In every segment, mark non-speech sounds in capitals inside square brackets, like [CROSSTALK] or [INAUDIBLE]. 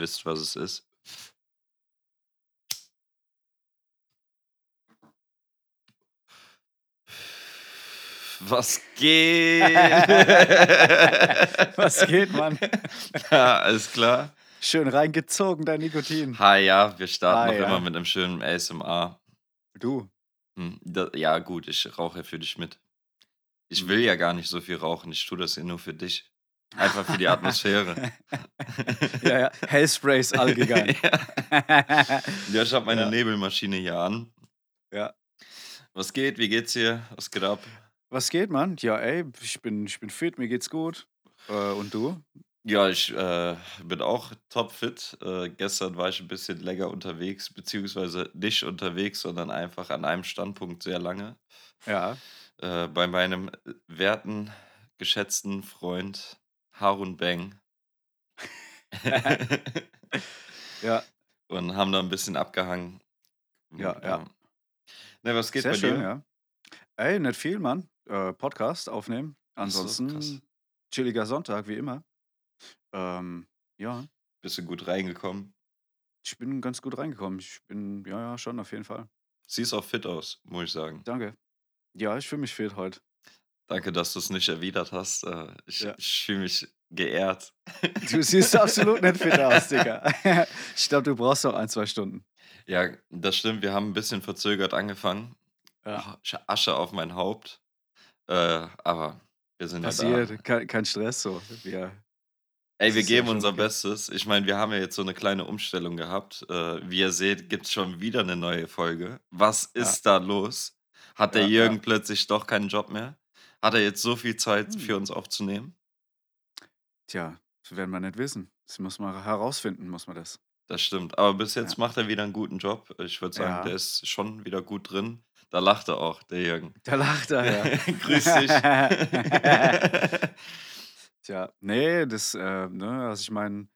Ihr wisst, was es ist. Was geht? [LAUGHS] Was geht, Mann? [LAUGHS] Ja, alles klar. Schön reingezogen, dein Nikotin. Ha, ja, wir starten Ah, noch ja. immer mit einem schönen ASMR. Du. Hm, da, ja, gut, ich rauche für dich mit. Ich Hm. will ja gar nicht so viel rauchen. Ich tue das ja nur für dich. Einfach für die Atmosphäre. [LAUGHS] Ja, ja. Hellsprays allgegangen. [LAUGHS] ja. [LAUGHS] ja, ich habe meine Ja. Nebelmaschine hier an. Ja. Was geht? Wie geht's dir? Was geht ab? Was geht, Mann? Ja, ey, ich bin, ich bin fit, mir geht's gut. Äh, und du? Ja, ich äh, bin auch topfit. Äh, gestern war ich ein bisschen länger unterwegs, beziehungsweise nicht unterwegs, sondern einfach an einem Standpunkt sehr lange. Ja. Äh, bei meinem werten, geschätzten Freund Harun Bang. [LAUGHS] Ja, Und haben da ein bisschen abgehangen. Ja, ja. Ne, was geht sehr bei schön, dir? ja. Ey, nicht viel, Mann. Äh, Podcast aufnehmen. Ach so. Ansonsten chilliger Sonntag, wie immer. Ähm, ja, Bist du gut reingekommen? ich bin ganz gut reingekommen. Ich bin, ja, ja, schon auf jeden Fall. Siehst auch fit aus, muss ich sagen. Danke. Ja, ich fühle mich fit heute. Danke, dass du es nicht erwidert hast. Äh, Ich, Ja. ich fühle mich geehrt. Du siehst absolut nicht fit aus, [LAUGHS] Digga. [LAUGHS] Ich glaube, du brauchst noch ein, zwei Stunden. Ja, das stimmt. Wir haben ein bisschen verzögert angefangen. Ja. Asche auf mein Haupt. Äh, aber wir sind ja da. Passiert, kein, kein Stress so. Wir, Ey, wir ja geben unser okay. Bestes. Ich meine, wir haben ja jetzt so eine kleine Umstellung gehabt. Äh, wie ihr seht, gibt es schon wieder eine neue Folge. Was Ja. ist da los? Hat der Ja, Jürgen ja. plötzlich doch keinen Job mehr? Hat er jetzt so viel Zeit Hm. für uns aufzunehmen? tja, das werden wir nicht wissen. Das muss man herausfinden, muss man das. Das stimmt. Aber bis jetzt Ja. macht er wieder einen guten Job. Ich würde sagen, Ja. der ist schon wieder gut drin. Da lacht er auch, der Jürgen. [LAUGHS] Da lacht er, ja. [LAUGHS] Grüß dich. [LAUGHS] Tja, nee, das, äh, ne, also ich meine,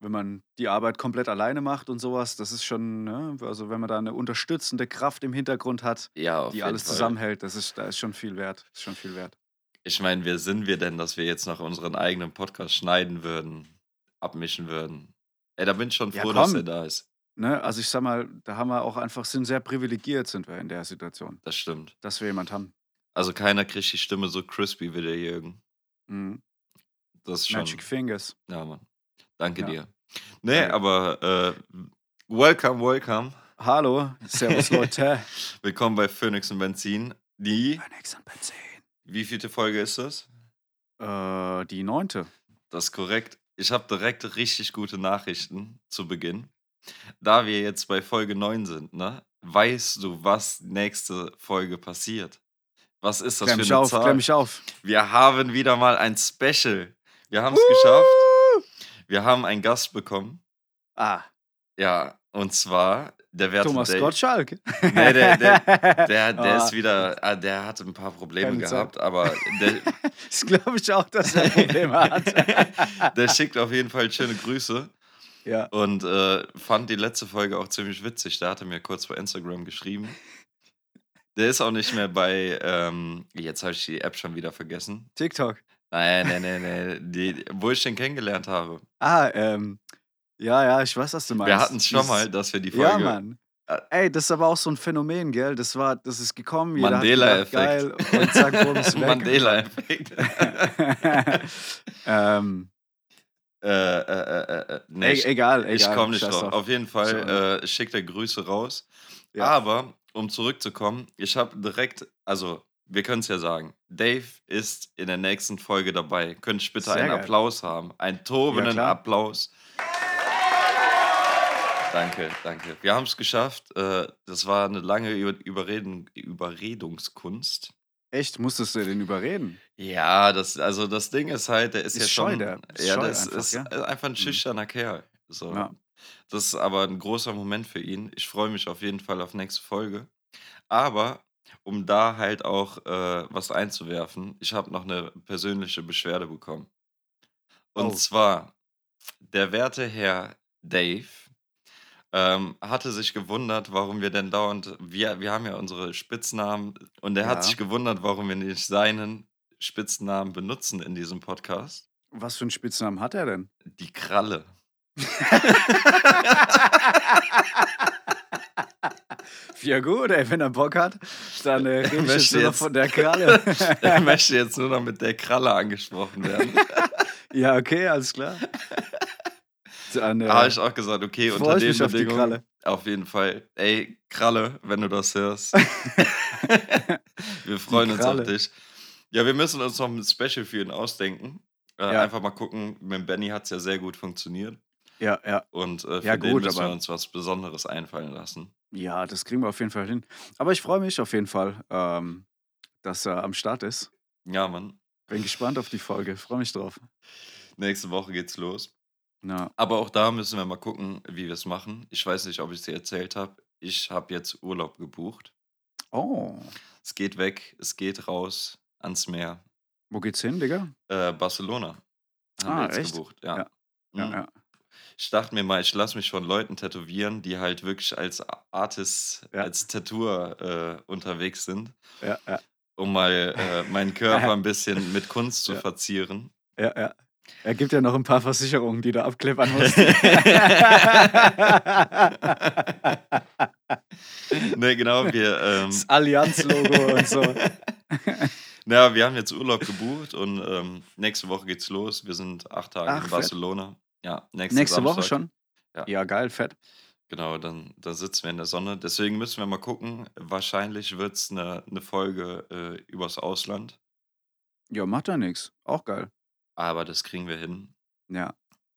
wenn man die Arbeit komplett alleine macht und sowas, das ist schon, ne, also wenn man da eine unterstützende Kraft im Hintergrund hat, ja, die alles Fall. zusammenhält, das ist, da ist schon viel wert. Ist schon viel wert. Ich meine, wer sind wir denn, dass wir jetzt noch unseren eigenen Podcast schneiden würden, abmischen würden? Ey, da bin ich schon Ja, froh, dass komm. er da ist. Ne, also ich sag mal, da haben wir auch einfach, sind sehr privilegiert, sind wir in der Situation, Das stimmt. dass wir jemand haben. Also keiner kriegt die Stimme so crispy wie der Jürgen. Mhm. Das ist schon. Magic Fingers. Ja, Mann. Danke Ja. dir. Nee, Danke. aber äh, welcome, welcome. Hallo, Servus Leute. [LAUGHS] Willkommen bei Phoenix und Benzin. Die, Phoenix und Benzin. Wie vielte Folge ist das? Äh, die neunte. Das ist korrekt. Ich habe direkt richtig gute Nachrichten zu Beginn. Da wir jetzt bei Folge 9 sind, ne? Weißt du, was nächste Folge passiert? Was ist das Klemm für eine auf, Zahl? klemm mich auf. Wir haben wieder mal ein Special. Wir haben es geschafft. Wir haben einen Gast bekommen. Ah, Ja, und zwar der werte Thomas Dave. Gottschalk. Nee, der, der, der, der Ah, ist wieder, ah, der hatte ein paar Probleme gehabt, aber der, [LAUGHS] Das glaube ich auch, dass er Probleme hat. [LAUGHS] der schickt auf jeden Fall schöne Grüße ja. und äh, fand die letzte Folge auch ziemlich witzig. Der hatte mir kurz bei Instagram geschrieben. Der ist auch nicht mehr bei, ähm, jetzt habe ich die App schon wieder vergessen. TikTok. Nein, nein, nein, nein, die, wo ich den kennengelernt habe. Ah, ähm. Ja, ja, ich weiß, was du meinst. Wir hatten es schon mal, dass wir die Ja, Folge. Mann. Äh, Ey, das ist aber auch so ein Phänomen, gell? Das war, das ist gekommen, Mandela-Effekt. und zack, bumm, ist [LAUGHS] weg. Mandela-Effekt. [LAUGHS] ähm, äh, äh, äh, äh, nee, e egal, egal. Ich komme nicht drauf. Auf jeden Fall ja. äh, schickt er Grüße raus. Ja. Aber um zurückzukommen, ich habe direkt, also wir können es ja sagen, Dave ist in der nächsten Folge dabei. Könnte ich bitte Sehr einen geil. Applaus haben? Einen tobenden klar. Applaus. Danke, danke. Wir haben es geschafft. Äh, das war eine lange Über Überreden Überredungskunst. Echt, musstest du den überreden? Ja, das, also das Ding ist halt, der ist, Ist ja scheu, schon, der. Ist ja, ist, einfach, ist ja. einfach ein Mhm. schüchterner Kerl. So. Ja. Das ist aber ein großer Moment für ihn. Ich freue mich auf jeden Fall auf nächste Folge. Aber um da halt auch äh, was einzuwerfen, ich habe noch eine persönliche Beschwerde bekommen. Und Oh. zwar, der werte Herr Dave ähm, hatte sich gewundert, warum wir denn dauernd, wir, wir haben ja unsere Spitznamen, und er hat Ja. sich gewundert, warum wir nicht seinen Spitznamen benutzen in diesem Podcast. Was für einen Spitznamen hat er denn? Die Kralle. [LAUGHS] Ja gut, ey, wenn er Bock hat, dann äh, [LAUGHS] rede ich jetzt möchte nur noch jetzt- von der Kralle. [LAUGHS] Er möchte jetzt nur noch mit der Kralle angesprochen werden. ja, okay, alles klar. Dann, äh, Da habe ich auch gesagt, okay, freu unter den auf Bedingungen. Kralle. Auf jeden Fall. Ey, Kralle, wenn du das hörst. [LAUGHS] wir freuen uns auf dich. Ja, wir müssen uns noch ein Special für ihn ausdenken. Äh, Ja. Einfach mal gucken. Mit Benny hat es ja sehr gut funktioniert. Ja, ja. Und äh, für Ja, den gut, müssen wir uns was Besonderes einfallen lassen. Ja, das kriegen wir auf jeden Fall hin. Aber ich freue mich auf jeden Fall, ähm, dass er am Start ist. Ja, Mann. Bin gespannt auf die Folge. Freue mich drauf. Nächste Woche geht's los. Ja. Aber auch da müssen wir mal gucken, wie wir es machen. Ich weiß nicht, ob ich es dir erzählt habe. Ich habe jetzt Urlaub gebucht. Oh, Es geht weg, es geht raus ans Meer. wo geht's hin, Digga? Äh, Barcelona. Haben Ah, wir jetzt echt? gebucht, ja. Ja. Ja, Mhm. ja. Ich dachte mir mal, ich lasse mich von Leuten tätowieren, die halt wirklich als Artist, als Tattooer äh, unterwegs sind, Ja, ja, um mal äh, meinen Körper [LAUGHS] ein bisschen mit Kunst zu verzieren. ja, ja. Er gibt ja noch ein paar Versicherungen, die du abklippern musst. [LAUGHS] ne, genau, wir. Ähm, Das Allianz-Logo und so. [LAUGHS] na, wir haben jetzt Urlaub gebucht und ähm, nächste Woche geht's los. Wir sind acht Tage Ach, in fett. Barcelona. Ja, nächste, Nächste Woche schon? Ja. Ja, geil, fett. Genau, dann, dann sitzen wir in der Sonne. Deswegen müssen wir mal gucken. Wahrscheinlich wird es eine ne Folge äh, übers Ausland. Ja, macht ja nichts. Auch geil. Aber das kriegen wir hin. Ja.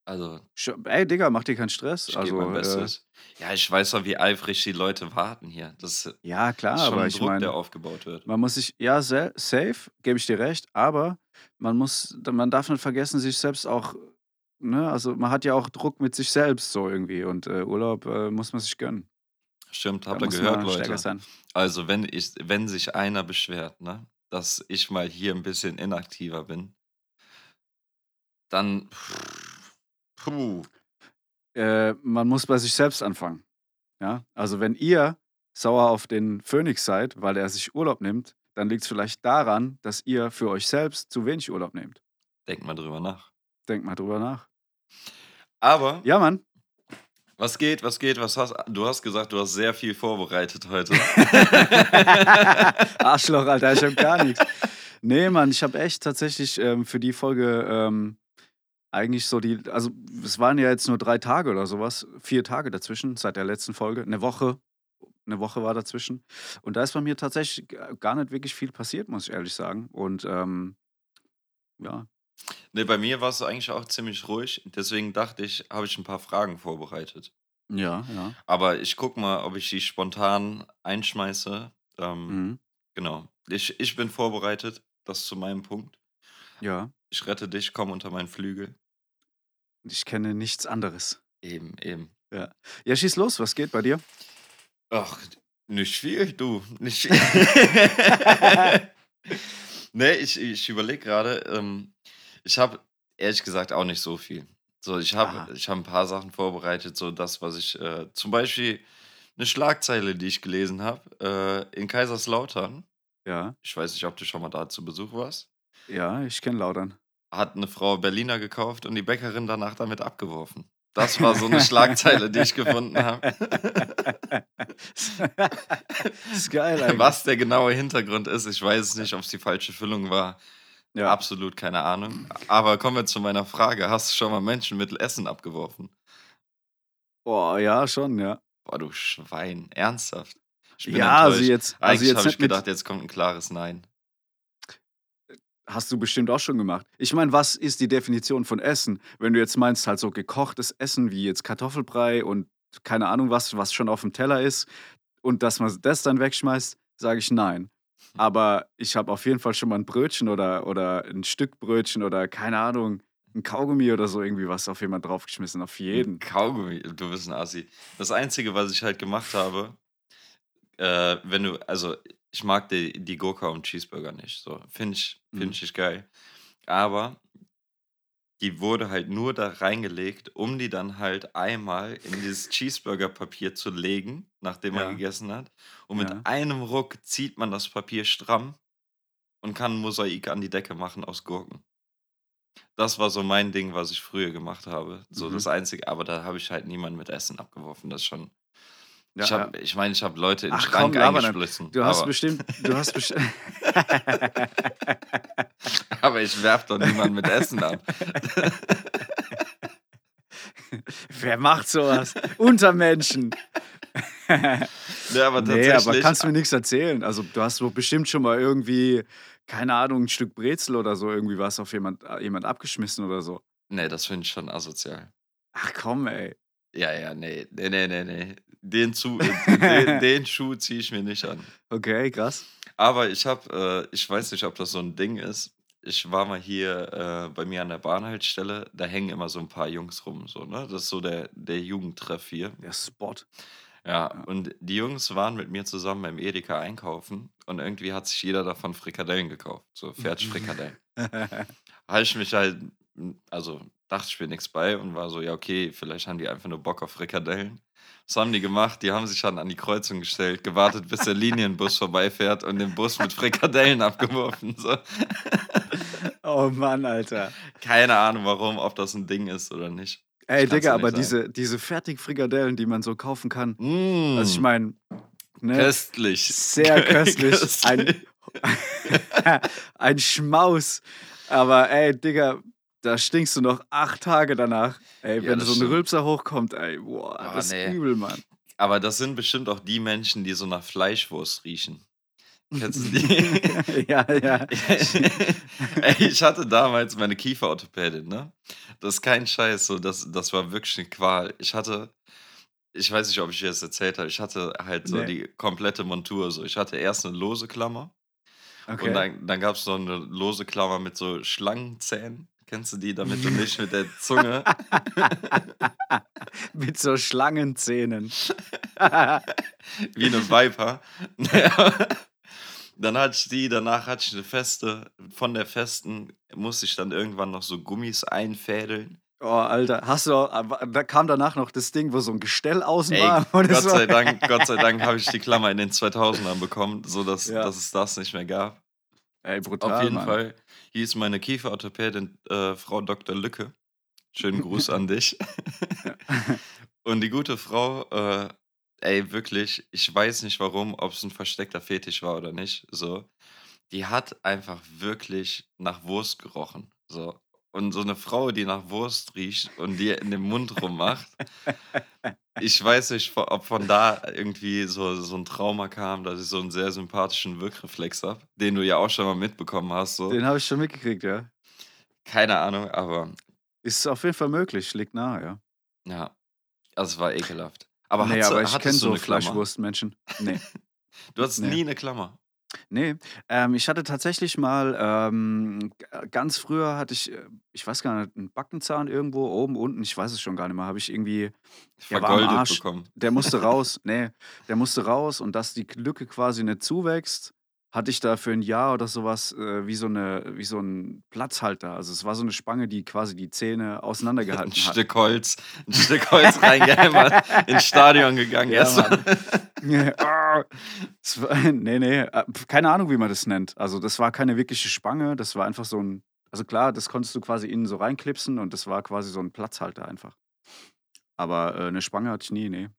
Also, Ey, Digga, mach dir keinen Stress. ich also, mein äh, Bestes. ja, ich weiß doch, wie eifrig die Leute warten hier. Das ist ja, klar, schon aber ein ich Druck, der meine, aufgebaut wird. man muss sich, ja, safe, gebe ich dir recht, aber man muss, man darf nicht vergessen, sich selbst auch, ne, also man hat ja auch Druck mit sich selbst so irgendwie und äh, Urlaub äh, muss man sich gönnen. Stimmt, habt ihr gehört, Leute? Also, wenn, ich, wenn sich einer beschwert, ne, dass ich mal hier ein bisschen inaktiver bin, dann. Puh. Äh, man muss bei sich selbst anfangen. Ja, also wenn ihr sauer auf den Phoenix seid, weil er sich Urlaub nimmt, dann liegt es vielleicht daran, dass ihr für euch selbst zu wenig Urlaub nehmt. Denkt mal drüber nach. Denkt mal drüber nach. Aber, Ja, Mann. was geht, was geht, was hast du? hast gesagt, du hast sehr viel vorbereitet heute. [LAUGHS] Arschloch, Alter, ich hab gar nichts. Nee, Mann, ich habe echt tatsächlich ähm, für die Folge ähm, eigentlich so die, also es waren ja jetzt nur drei Tage oder sowas, vier Tage dazwischen seit der letzten Folge, eine Woche, eine Woche war dazwischen. Und da ist bei mir tatsächlich gar nicht wirklich viel passiert, muss ich ehrlich sagen. Und ähm, ja, Ne, bei mir war es eigentlich auch ziemlich ruhig. Deswegen dachte ich, habe ich ein paar Fragen vorbereitet. ja, ja. Aber ich guck mal, ob ich die spontan einschmeiße. Ähm, Mhm. Genau. Ich, ich bin vorbereitet. Das zu meinem Punkt. Ja, Ich rette dich, komm unter meinen Flügel. Ich kenne nichts anderes. Eben, eben. Ja, schieß los, was geht bei dir? Ach, nicht viel, du. Nicht viel. [LAUGHS] [LAUGHS] nee, ich, ich überlege gerade. Ähm, ich habe ehrlich gesagt auch nicht so viel. So, ich habe hab ein paar Sachen vorbereitet, so das, was ich, äh, zum Beispiel eine Schlagzeile, die ich gelesen habe, äh, in Kaiserslautern. Ja, Ich weiß nicht, ob du schon mal da zu Besuch warst. ja, ich kenne Laudern. Hat eine Frau Berliner gekauft und die Bäckerin danach damit abgeworfen. Das war so eine Schlagzeile, die ich gefunden habe. [LAUGHS] ist geil eigentlich. Was der genaue Hintergrund ist, ich weiß es nicht, ob es die falsche Füllung war. Ja. Absolut keine Ahnung. Aber kommen wir zu meiner Frage. Hast du schon mal Menschen mit Essen abgeworfen? Oh, ja, schon, ja. Boah, du Schwein. Ernsthaft? Ja, also enttäuscht. jetzt, also Eigentlich jetzt habe ich gedacht, jetzt kommt ein klares Nein. Hast du bestimmt auch schon gemacht. Ich meine, was ist die Definition von Essen? Wenn du jetzt meinst, halt so gekochtes Essen wie jetzt Kartoffelbrei und keine Ahnung was, was schon auf dem Teller ist und dass man das dann wegschmeißt, sage ich nein. Aber ich habe auf jeden Fall schon mal ein Brötchen oder, oder ein Stück Brötchen oder keine Ahnung, ein Kaugummi oder so irgendwie was auf jemand draufgeschmissen. Auf jeden. Kaugummi, du bist ein Assi. Das Einzige, was ich halt gemacht habe, äh, wenn du, also ich mag die, die Gurke und Cheeseburger nicht. So, finde ich, find Mhm. ich geil. Aber die wurde halt nur da reingelegt, um die dann halt einmal in dieses Cheeseburger-Papier zu legen, nachdem man Ja. gegessen hat. Und mit Ja. einem Ruck zieht man das Papier stramm und kann ein Mosaik an die Decke machen aus Gurken. Das war so mein Ding, was ich früher gemacht habe. So Mhm. das Einzige, aber da habe ich halt niemanden mit Essen abgeworfen. Das ist schon. Ja, Ich ja. habe, ich meine, ich habe Leute in den Ach komm, Schrank nicht. eingeschmissen. Du hast aber, bestimmt, du hast bestimmt. [LAUGHS] aber ich werf doch niemanden mit Essen ab. [LAUGHS] Wer macht sowas? Unter Menschen. [LAUGHS] Ja, aber Nee, tatsächlich. aber kannst du mir nichts erzählen. Also, du hast doch bestimmt schon mal irgendwie, keine Ahnung, ein Stück Brezel oder so, irgendwie was auf jemand, jemand abgeschmissen oder so. nee, das finde ich schon asozial. Ach komm, ey. Ja, ja, nee, nee, nee, nee, nee. Den, zu, äh, den, den [LAUGHS] Schuh ziehe ich mir nicht an. Okay, krass. Aber ich habe, äh, ich weiß nicht, ob das so ein Ding ist. Ich war mal hier äh, bei mir an der Bahnhaltestelle, da hängen immer so ein paar Jungs rum, so, ne? Das ist so der, der Jugendtreff hier. Der Spot. Ja, Ja. und die Jungs waren mit mir zusammen beim Edeka einkaufen und irgendwie hat sich jeder davon Frikadellen gekauft, so Fertigfrikadellen. [LAUGHS] Habe ich mich halt, also dachte ich mir nichts bei und war so, ja, okay, vielleicht haben die einfach nur Bock auf Frikadellen. Was haben die gemacht? Die haben sich dann an die Kreuzung gestellt, gewartet, bis der Linienbus [LAUGHS] vorbeifährt und den Bus mit Frikadellen abgeworfen. So. [LAUGHS] oh Mann, Alter. Keine Ahnung warum, ob das ein Ding ist oder nicht. Ey, Digga, aber sagen. diese, diese Fertigfrikadellen, die man so kaufen kann. Mm, Also, ich meine, ne? köstlich. Sehr [LAUGHS] köstlich. Ein, ein Schmaus. Aber ey, Digga, da stinkst du noch acht Tage danach. Ey, Ja, wenn so ein stimmt. Rülpser hochkommt, ey, boah, Ah, das nee. ist übel, Mann. Aber das sind bestimmt auch die Menschen, die so nach Fleischwurst riechen. Kennst du die? [LAUGHS] ja, ja. [LAUGHS] Ey, ich hatte damals meine Kieferorthopädin, ne? Das ist kein Scheiß, so, das, das war wirklich eine Qual. Ich hatte, ich weiß nicht, ob ich dir das erzählt habe, ich hatte halt so Nee. die komplette Montur. So. Ich hatte erst eine lose Klammer Okay. und dann, dann gab es so eine lose Klammer mit so Schlangenzähnen. Kennst du die, damit du nicht mit der [LAUGHS] Zunge [LAUGHS] Mit so Schlangenzähnen. [LAUGHS] wie eine Viper. dann hatte ich die, danach hatte ich eine feste, von der festen musste ich dann irgendwann noch so Gummis einfädeln. Oh, Alter, hast du, auch- da kam danach noch das Ding, wo so ein Gestell außen Ey, war. Gott sei Dank, Gott sei Dank habe ich die Klammer in den 2000ern bekommen, sodass Ja. dass es das nicht mehr gab. Ey, brutal, Auf jeden Mann. Fall hieß meine Kieferorthopädin äh, Frau Dr. Lücke. Schönen Gruß an dich. [LAUGHS] Und die gute Frau, äh, ey, wirklich, ich weiß nicht warum, ob es ein versteckter Fetisch war oder nicht, so. Die hat einfach wirklich nach Wurst gerochen, so. Und so eine Frau, die nach Wurst riecht und die in den Mund rummacht, ich weiß nicht, ob von da irgendwie so, so ein Trauma kam, dass ich so einen sehr sympathischen Wirkreflex habe, den du ja auch schon mal mitbekommen hast. So. Den habe ich schon mitgekriegt, ja. Keine Ahnung, aber Ist auf jeden Fall möglich, liegt nahe, ja. ja, also es war ekelhaft. Aber, nee, aber ich kenne so? Fleischwurstmenschen. Nee. [LAUGHS] Du hattest Nee. nie eine Klammer. Nee, ähm, ich hatte tatsächlich mal, ähm, g- ganz früher hatte ich, äh, ich weiß gar nicht, einen Backenzahn irgendwo, oben, unten, ich weiß es schon gar nicht mehr, habe ich irgendwie, Der war am Vergoldet Arsch. bekommen. der musste [LAUGHS] raus, nee, der musste raus und dass die Lücke quasi nicht zuwächst, hatte ich da für ein Jahr oder sowas äh, wie so eine, wie so ein Platzhalter. Also es war so eine Spange, die quasi die Zähne [LAUGHS] Ein auseinandergehalten hat. Stück Holz, ein Stück Holz reingehämmert, [LAUGHS] ins Stadion gegangen. Ja, erstmal. Es [LAUGHS] war, nee, nee, äh, keine Ahnung, wie man das nennt. Also das war keine wirkliche Spange, das war einfach so ein, also klar, das konntest du quasi innen so reinklipsen und das war quasi so ein Platzhalter einfach. Aber äh, eine Spange hatte ich nie, nee.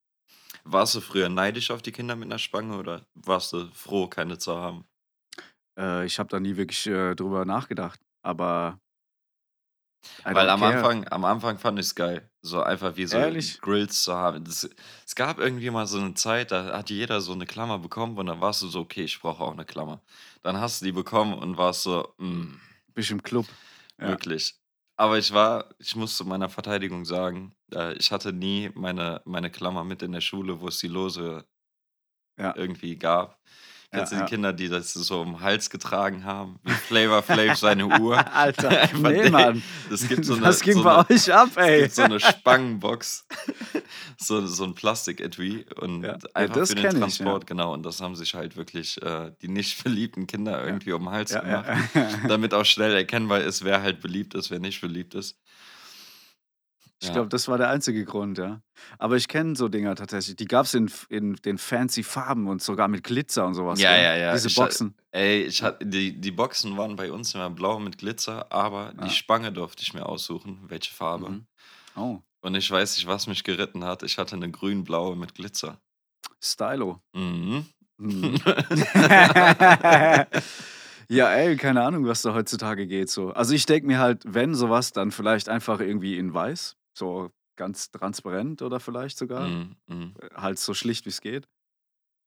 Warst du früher neidisch auf die Kinder mit einer Spange oder warst du froh, keine zu haben? Äh, ich habe da nie wirklich äh, drüber nachgedacht, aber Weil am care. Anfang, am Anfang fand ich es geil, so einfach wie so Ehrlich? Grills zu haben. Das, es gab irgendwie mal so eine Zeit, da hat jeder so eine Klammer bekommen und dann warst du so, okay, ich brauche auch eine Klammer. Dann hast du die bekommen und warst so, mm, Bist im Club. Ja. wirklich. Aber ich war, ich muss zu meiner Verteidigung sagen, äh, ich hatte nie meine, meine Klammer mit in der Schule, wo es die Lose Ja. irgendwie gab. Kennst Ja, du die ja. Kinder, die das so um den Hals getragen haben? Wie Flavor Flav seine [LAUGHS] Uhr. Alter, [LAUGHS] nee, den- Mann. Das gibt so [LAUGHS] eine, Was ging so bei eine, euch ab, es ey? gibt so eine Spangenbox, so, so ein Plastik-Etui und Ja. Einfach das für den kenn ich, Transport, genau. Und das haben sich halt wirklich äh, die nicht verliebten Kinder irgendwie um den Hals gemacht, damit auch schnell erkennbar ist, wer halt beliebt ist, wer nicht beliebt ist. Ich Ja. glaube, das war der einzige Grund, ja. Aber ich kenne so Dinger tatsächlich. Die gab es in, in den fancy Farben und sogar mit Glitzer und sowas. Ja, ja, ja. Diese Ich Boxen. Ey, ich hatte, die, die Boxen waren bei uns immer blau mit Glitzer, aber Ja. die Spange durfte ich mir aussuchen, welche Farbe. Mhm. Oh, Und ich weiß nicht, was mich geritten hat. Ich hatte eine grün-blaue mit Glitzer. Stylo. Mhm. Mhm. [LAUGHS] [LAUGHS] ja, ey, keine Ahnung, was da heutzutage geht. So. Also ich denke mir halt, wenn sowas, dann vielleicht einfach irgendwie in weiß. So ganz transparent oder vielleicht sogar. Mhm. Mhm. Halt so schlicht wie es geht.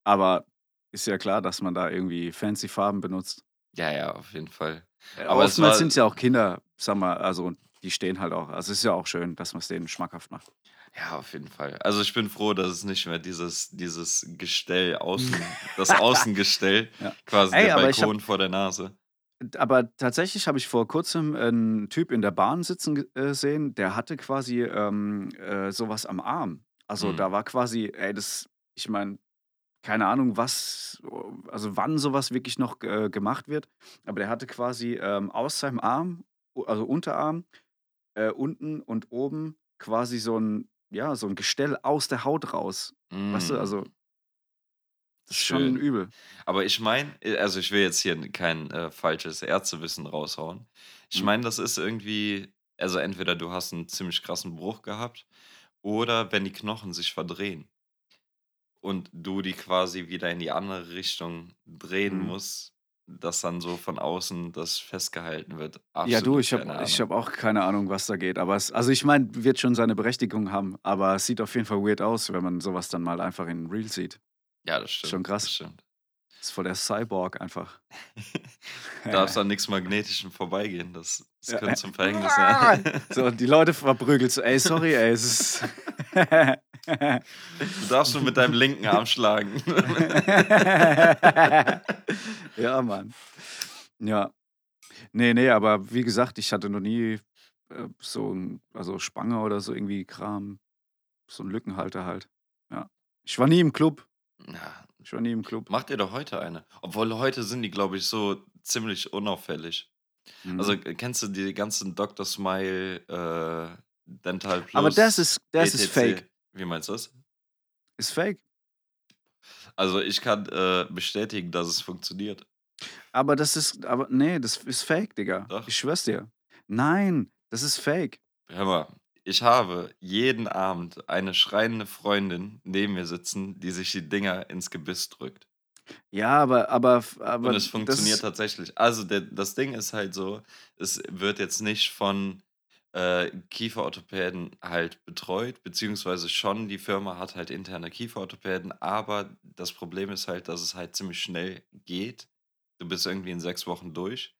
Aber ist ja klar, dass man da irgendwie fancy Farben benutzt. Ja, ja, auf jeden Fall. Aber Aber oftmals sind es ja auch Kinder, sag mal, also die stehen halt auch. Also es ist ja auch schön, dass man es denen schmackhaft macht. Ja, auf jeden Fall. Also ich bin froh, dass es nicht mehr dieses, dieses Gestell [LAUGHS] außen, das Außengestell, Ja. quasi Ey, der ich hab- Balkon vor der Nase. Aber tatsächlich habe ich vor kurzem einen Typ in der Bahn sitzen äh, sehen, der hatte quasi ähm, äh, sowas am Arm. Also Mhm. da war quasi, ey, das, ich meine, keine Ahnung, was, also wann sowas wirklich noch äh, gemacht wird. Aber der hatte quasi ähm, aus seinem Arm, also Unterarm, äh, unten und oben quasi so ein, ja, so ein Gestell aus der Haut raus. Weißt du, Mm. also das ist Schön. schon übel. Aber ich meine, also ich will jetzt hier kein äh, falsches Ärztewissen raushauen. Ich Mhm. meine, das ist irgendwie, also entweder du hast einen ziemlich krassen Bruch gehabt oder wenn die Knochen sich verdrehen und du die quasi wieder in die andere Richtung drehen Mhm. musst, dass dann so von außen das festgehalten wird. Ja, Absolut du, ich habe hab auch keine Ahnung, was da geht. Aber es, also ich meine, wird schon seine Berechtigung haben. Aber es sieht auf jeden Fall weird aus, wenn man sowas dann mal einfach in Real sieht. Ja, das stimmt. schon krass. Das stimmt. Das ist voll der Cyborg einfach. [LAUGHS] Du darfst an nichts Magnetischem vorbeigehen. Das, das Ja. könnte zum Verhängnis sein. [LAUGHS] So, und die Leute verprügelt so, ey, sorry, ey, es ist. Du darfst nur mit deinem linken Arm schlagen. [LAUGHS] ja, Mann. Ja. Nee, nee, aber wie gesagt, ich hatte noch nie äh, so ein, also Spange oder so irgendwie Kram. So ein Lückenhalter halt. Ja. Ich war nie im Club. Ja, war nie im Club. Macht ihr doch heute eine. Obwohl heute sind die, glaube ich, so ziemlich unauffällig. Mhm. Also äh, kennst du die ganzen Dr. Smile, äh, Dental Plus? aber das ist, das ist etc.? fake. Wie meinst du das? Ist fake. Also ich kann äh, bestätigen, dass es funktioniert. Aber das ist, aber nee, das ist fake, Digga. Doch. Ich schwör's dir. Nein, das ist fake. Hör mal, ich habe jeden Abend eine schreiende Freundin neben mir sitzen, die sich die Dinger ins Gebiss drückt. Ja, aber, aber, aber Und es funktioniert tatsächlich. Also der, das Ding ist halt so, es wird jetzt nicht von äh, Kieferorthopäden halt betreut, beziehungsweise schon, die Firma hat halt interne Kieferorthopäden, aber das Problem ist halt, dass es halt ziemlich schnell geht. Du bist irgendwie in sechs Wochen durch.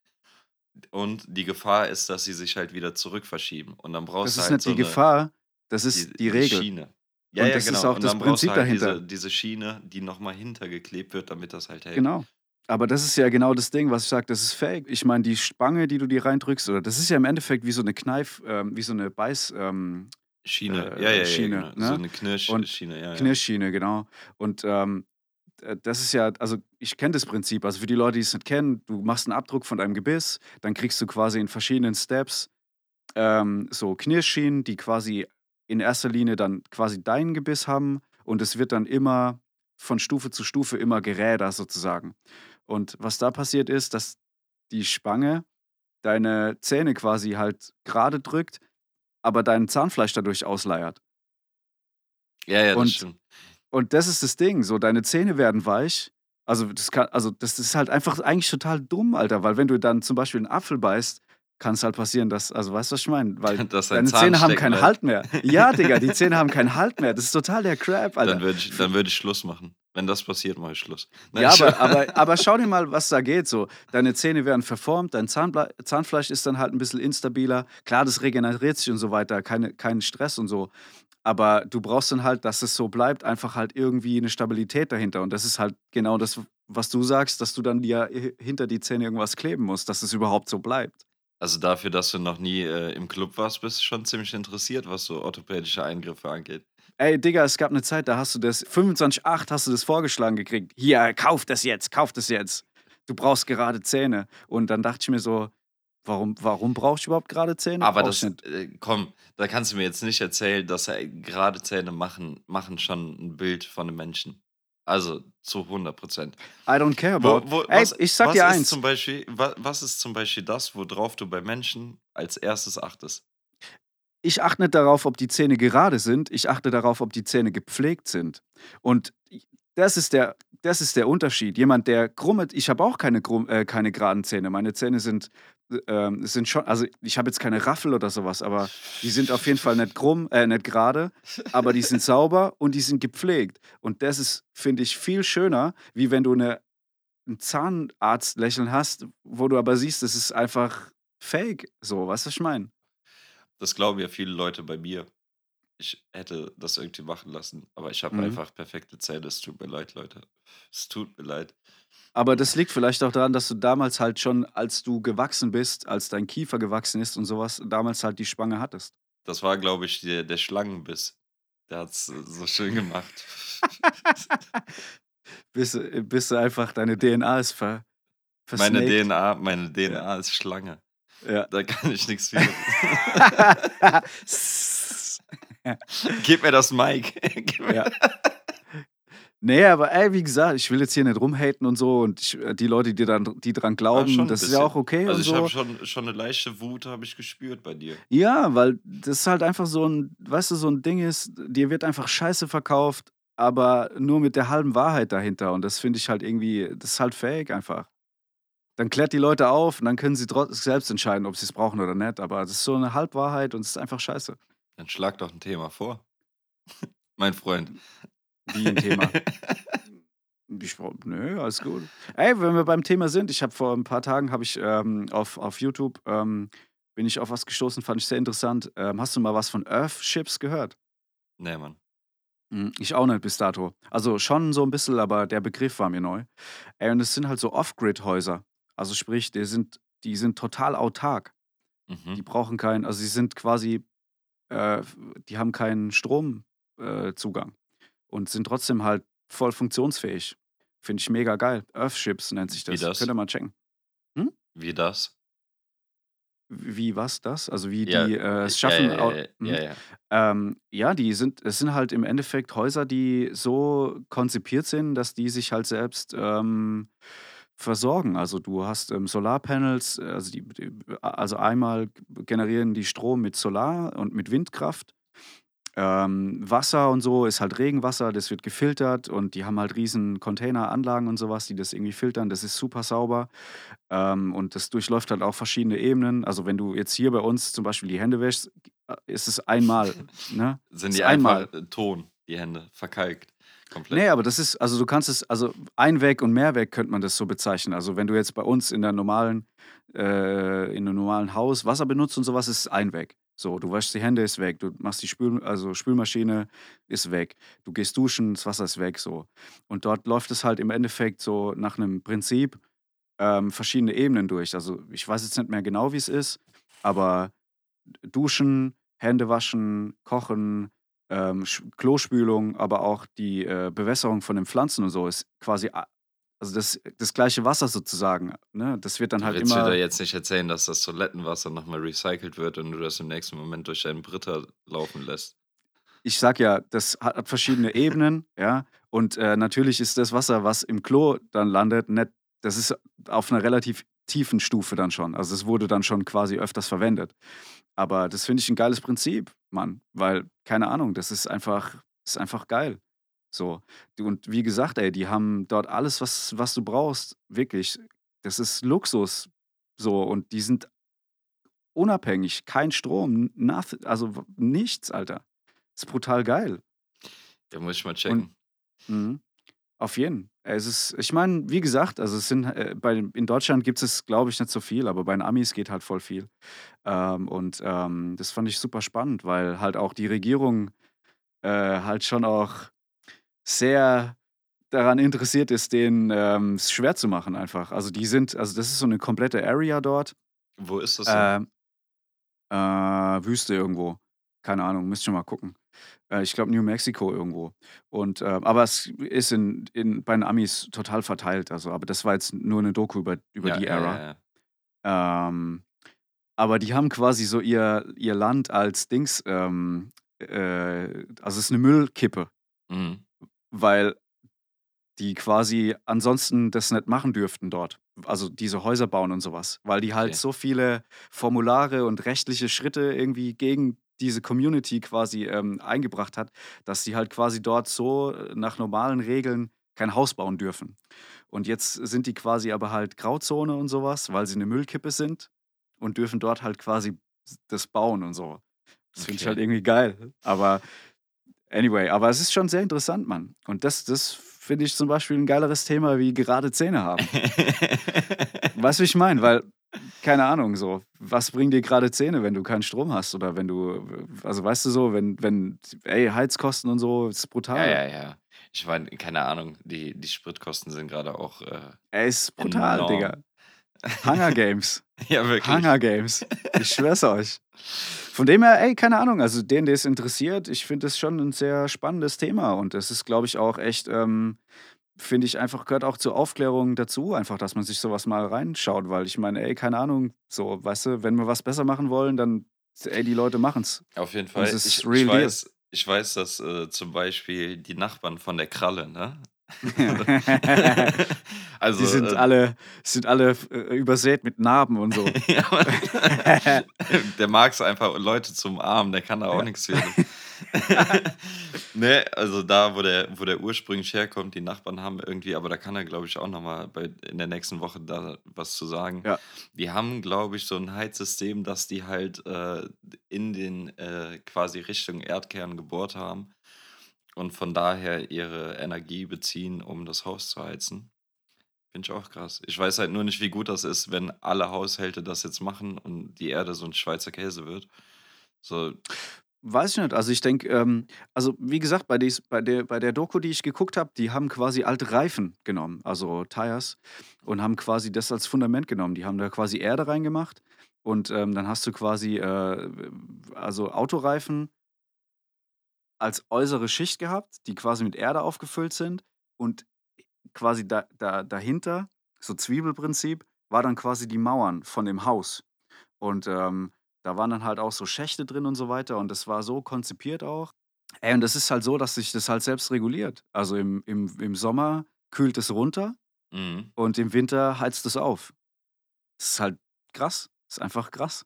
Und die Gefahr ist, dass sie sich halt wieder zurück verschieben. Und dann brauchst das du ist halt nicht so die Gefahr, das ist die, Regel. Schiene. Ja, Und ja, das ist genau. auch Und das Prinzip halt dahinter. diese, diese Schiene, die nochmal hintergeklebt wird, damit das halt hält. Genau. Aber das ist ja genau das Ding, was ich sage, das ist fake. Ich meine, die Spange, die du dir reindrückst, oder das ist ja im Endeffekt wie so eine Kneif, ähm, wie so eine Beiß, ähm, Schiene, Äh, ja, ja, ja, Schiene, genau. So ne? eine Knirschschiene, ja, ja. Knirschschiene, genau. Und ähm, das ist ja, also ich kenne das Prinzip. Also für die Leute, die es nicht kennen, du machst einen Abdruck von deinem Gebiss, dann kriegst du quasi in verschiedenen Steps ähm, so Knirschschienen, die quasi in erster Linie dann quasi dein Gebiss haben und es wird dann immer von Stufe zu Stufe immer geräder sozusagen. Und was da passiert ist, dass die Spange deine Zähne quasi halt gerade drückt, aber dein Zahnfleisch dadurch ausleiert. Ja, ja, das Und- stimmt. Und das ist das Ding, so deine Zähne werden weich. Also das kann, also das ist halt einfach eigentlich total dumm, Alter, weil wenn du dann zum Beispiel einen Apfel beißt, kann es halt passieren, dass, also weißt du, was ich meine? Weil [LAUGHS] deine Zahn Zähne haben keinen bleibt. Halt mehr. Ja, Digga, die Zähne haben keinen [LAUGHS] Halt mehr. Das ist total der Crap, Alter. Dann würde ich, dann würd ich Schluss machen. Wenn das passiert, mache ich Schluss. Nein, Ja, aber, [LAUGHS] aber, aber schau dir mal, was da geht. So, deine Zähne werden verformt, dein Zahnble Zahnfleisch ist dann halt ein bisschen instabiler. Klar, das regeneriert sich und so weiter, keine, kein Stress und so. Aber du brauchst dann halt, dass es so bleibt, einfach halt irgendwie eine Stabilität dahinter. Und das ist halt genau das, was du sagst, dass du dann dir hinter die Zähne irgendwas kleben musst, dass es überhaupt so bleibt. Also dafür, dass du noch nie äh, im Club warst, bist du schon ziemlich interessiert, was so orthopädische Eingriffe angeht. Ey, Digga, es gab eine Zeit, da hast du das, 25,8 hast du das vorgeschlagen gekriegt. Hier, kauf das jetzt, kauf das jetzt. Du brauchst gerade Zähne. Und dann dachte ich mir so, Warum, warum brauche ich überhaupt gerade Zähne? Aber das, äh, komm, da kannst du mir jetzt nicht erzählen, dass er gerade Zähne machen, machen schon ein Bild von einem Menschen. Also zu 100 Prozent. I don't care Wo, about. wo, Ey, was, ich sag dir ist eins. zum Beispiel, was, was ist zum Beispiel das, worauf du bei Menschen als erstes achtest? Ich achte nicht darauf, ob die Zähne gerade sind. Ich achte darauf, ob die Zähne gepflegt sind. Und das ist der, das ist der Unterschied. Jemand, der krumm ist, ich habe auch keine, äh, keine geraden Zähne. Meine Zähne sind, ähm, sind schon, also ich habe jetzt keine Raffel oder sowas, aber die sind auf jeden Fall nicht krumm, äh, nicht gerade, aber die sind sauber und die sind gepflegt. Und das ist, finde ich, viel schöner, wie wenn du eine, ein Zahnarztlächeln hast, wo du aber siehst, das ist einfach fake. So, weißt du, was ich meine? Das glauben ja viele Leute bei mir. Ich hätte das irgendwie machen lassen, aber ich habe Mhm. einfach perfekte Zähne. Es tut mir leid, Leute. Es tut mir leid. Aber das liegt vielleicht auch daran, dass du damals halt schon, als du gewachsen bist, als dein Kiefer gewachsen ist und sowas, damals halt die Spange hattest. Das war, glaube ich, der, der Schlangenbiss. Der hat es so schön gemacht. [LAUGHS] bis, äh, bis du einfach deine DNA ist ver, meine. DNA, meine DNA ist Schlange. Ja. Da kann ich nichts für. [LAUGHS] [LAUGHS] Gib mir das Mic. [LAUGHS] Mir ja. Nee, aber ey, wie gesagt, ich will jetzt hier nicht rumhaten und so und ich, äh, die Leute, die, dann, die dran Ja, glauben, ein das ist ja bisschen. auch okay Also ich so. habe schon, schon eine leichte Wut, habe ich gespürt bei dir. Ja, weil das halt einfach so ein, weißt du, so ein Ding ist, dir wird einfach Scheiße verkauft, aber nur mit der halben Wahrheit dahinter. Und das finde ich halt irgendwie, das ist halt fake einfach. Dann klärt die Leute auf und dann können sie selbst entscheiden, ob sie es brauchen oder nicht. Aber das ist so eine Halbwahrheit und es ist einfach scheiße. Dann schlag doch ein Thema vor. [LAUGHS] mein Freund. Wie ein Thema. [LAUGHS] Ich, nö, alles gut. Ey, wenn wir beim Thema sind, ich habe vor ein paar Tagen habe ich ähm, auf, auf YouTube ähm, bin ich auf was gestoßen, fand ich sehr interessant. Ähm, hast du mal was von Earthships gehört? nee, Mann. Hm, Ich auch nicht bis dato. Also schon so ein bisschen, aber der Begriff war mir neu. Ey, und es sind halt so Off-Grid-Häuser. Also sprich, die sind, die sind total autark. Die Mhm. brauchen keinen, also sie sind quasi, äh, die haben keinen Stromzugang äh, und sind trotzdem halt voll funktionsfähig. Finde ich mega geil. Earthships nennt sich Wie das. das? Könnt ihr mal checken. Hm? Wie das? Wie was das? Also wie Ja, die äh, es ja, schaffen. ja, ja, hm? ja, ja. Ähm, die sind, es sind halt im Endeffekt Häuser, die so konzipiert sind, dass die sich halt selbst ähm, versorgen. Also du hast ähm, Solarpanels, äh, also, die, also einmal generieren die Strom mit Solar und mit Windkraft. Ähm, Wasser und so ist halt Regenwasser, das wird gefiltert und die haben halt riesen Containeranlagen und sowas, die das irgendwie filtern. Das ist super sauber ähm, und das durchläuft halt auch verschiedene Ebenen. Also wenn du jetzt hier bei uns zum Beispiel die Hände wäschst, äh, ist es einmal, ne? Sind die einmal. äh, Ton, die Hände, verkalkt. Komplett. Nee, aber das ist, also du kannst es, also Einweg und Mehrweg könnte man das so bezeichnen. Also wenn du jetzt bei uns in der normalen, äh, in einem normalen Haus Wasser benutzt und sowas, ist es Einweg. So, du wäschst die Hände, ist weg. Du machst die Spül, also Spülmaschine, ist weg. Du gehst duschen, das Wasser ist weg. So. Und dort läuft es halt im Endeffekt so nach einem Prinzip ähm, verschiedene Ebenen durch. Also ich weiß jetzt nicht mehr genau, wie es ist, aber Duschen, Hände waschen, Kochen, ähm, Klospülung, aber auch die äh, Bewässerung von den Pflanzen und so ist quasi also das, das gleiche Wasser sozusagen. Ne? Das wird dann Du halt willst mir da immer. jetzt nicht erzählen, dass das Toilettenwasser nochmal recycelt wird und du das im nächsten Moment durch deinen Britta laufen lässt. Ich sag ja, das hat hat verschiedene Ebenen, ja. Und äh, natürlich ist das Wasser, was im Klo dann landet, nicht, das ist auf einer relativ tiefen Stufe dann schon. Also es wurde dann schon quasi öfters verwendet. Aber das finde ich ein geiles Prinzip, Mann. Weil, keine Ahnung, das ist einfach, ist einfach geil. So. Und wie gesagt, ey, die haben dort alles, was, was du brauchst. Wirklich. Das ist Luxus. So. Und die sind unabhängig. Kein Strom, nothing, also nichts, Alter. ist brutal geil. Da muss ich mal checken. Mhm. Auf jeden. Es ist, ich meine, wie gesagt, also es sind äh, bei, in Deutschland gibt es, glaube ich, nicht so viel, aber bei den Amis geht halt voll viel. Ähm, und ähm, das fand ich super spannend, weil halt auch die Regierung äh, halt schon auch sehr daran interessiert ist, denen ähm, es schwer zu machen einfach. Also die sind, also das ist so eine komplette Area dort. Wo ist das? Ähm, äh, Wüste irgendwo. Keine Ahnung, müsst ihr mal gucken. Äh, ich glaube New Mexico irgendwo. Und, äh, aber es ist in, in, bei den Amis total verteilt. Also, aber das war jetzt nur eine Doku über, über ja, die Era. ja. Ähm, aber die haben quasi so ihr, ihr Land als Dings, ähm, äh, also es ist eine Müllkippe, Mhm. weil die quasi ansonsten das nicht machen dürften dort. Also diese Häuser bauen und sowas, weil die halt Okay. so viele Formulare und rechtliche Schritte irgendwie gegen diese Community quasi ähm, eingebracht hat, dass sie halt quasi dort so äh, nach normalen Regeln kein Haus bauen dürfen. Und jetzt sind die quasi aber halt Grauzone und sowas, weil sie eine Müllkippe sind und dürfen dort halt quasi das bauen und so. Das finde ich halt irgendwie geil. Aber anyway, aber es ist schon sehr interessant, Mann. Und das, das finde ich zum Beispiel ein geileres Thema wie gerade Zähne haben. [LAUGHS] Weißt du, wie ich meine? Weil, keine Ahnung, so, was bringen dir gerade Zähne, wenn du keinen Strom hast? Oder wenn du, also weißt du so, wenn, wenn, ey, Heizkosten und so, ist Ja, brutal. ja, ja. Ich meine, keine Ahnung, die, die Spritkosten sind gerade auch äh, Ey, ist brutal, enorm. Digga. Hunger Games. [LAUGHS] Ja, wirklich. Hunger Games. Ich schwör's euch. Von dem her, ey, keine Ahnung, also den, der es interessiert, ich finde es schon ein sehr spannendes Thema und es ist, glaube ich, auch echt, ähm, finde ich einfach, gehört auch zur Aufklärung dazu, einfach, dass man sich sowas mal reinschaut, weil ich meine, ey, keine Ahnung, so, weißt du, wenn wir was besser machen wollen, dann, ey, die Leute machen's. Auf jeden Und Fall. es ist Ich, ich, real deal. weiß, ich weiß, dass äh, zum Beispiel die Nachbarn von der Kralle, ne? [LAUGHS] also, Die sind äh, alle, sind alle äh, übersät mit Narben und so. [LAUGHS] ja, [LAUGHS] der mag es einfach, Leute zum Arm, der kann da auch nichts für. [LAUGHS] ne, also da, wo der, wo der ursprünglich herkommt, die Nachbarn haben irgendwie, aber da kann er, glaube ich, auch nochmal in der nächsten Woche da was zu sagen. Ja. Die haben, glaube ich, so ein Heizsystem, dass die halt äh, in den äh, quasi Richtung Erdkern gebohrt haben und von daher ihre Energie beziehen, um das Haus zu heizen. Finde ich auch krass. Ich weiß halt nur nicht, wie gut das ist, wenn alle Haushalte das jetzt machen und die Erde so ein Schweizer Käse wird. So, Weiß ich nicht. Also ich denke, ähm, also wie gesagt, bei, dies, bei, der, bei der Doku, die ich geguckt habe, die haben quasi alte Reifen genommen, also Tires, und haben quasi das als Fundament genommen. Die haben da quasi Erde reingemacht und ähm, dann hast du quasi äh, also Autoreifen als äußere Schicht gehabt, die quasi mit Erde aufgefüllt sind und quasi da, da, dahinter, so Zwiebelprinzip, war dann quasi die Mauern von dem Haus. Und ähm, da waren dann halt auch so Schächte drin und so weiter. Und das war so konzipiert auch. Ey, und das ist halt so, dass sich das halt selbst reguliert. Also im, im, im Sommer kühlt es runter mhm. und im Winter heizt es auf. Das ist halt krass. Das ist einfach krass.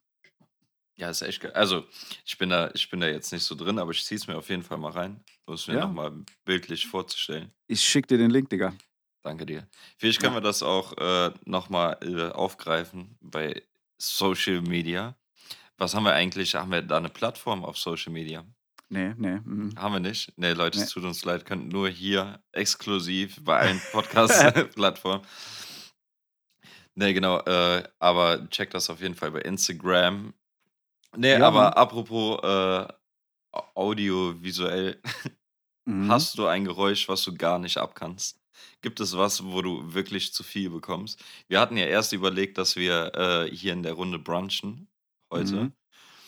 ja, ist echt geil. Also, ich bin, da, ich bin da jetzt nicht so drin, aber ich ziehe es mir auf jeden Fall mal rein, um es mir Ja. nochmal bildlich vorzustellen. Ich schick dir den Link, Digga. Danke dir. Vielleicht können Ja. wir das auch äh, nochmal äh, aufgreifen bei Social Media. Was haben wir eigentlich? Haben wir da eine Plattform auf Social Media? Nee, nee. mhm. Haben wir nicht? Nee, Leute, Nee. es tut uns leid, könnt nur hier exklusiv bei allen [LAUGHS] Podcast-Plattformen. Nee, genau, äh, aber checkt das auf jeden Fall bei Instagram. Nee, Ja, aber Mann. apropos äh, au- audiovisuell, Mhm. hast du ein Geräusch, was du gar nicht abkannst? Gibt es was, wo du wirklich zu viel bekommst? Wir hatten ja erst überlegt, dass wir äh, hier in der Runde brunchen heute. Mhm.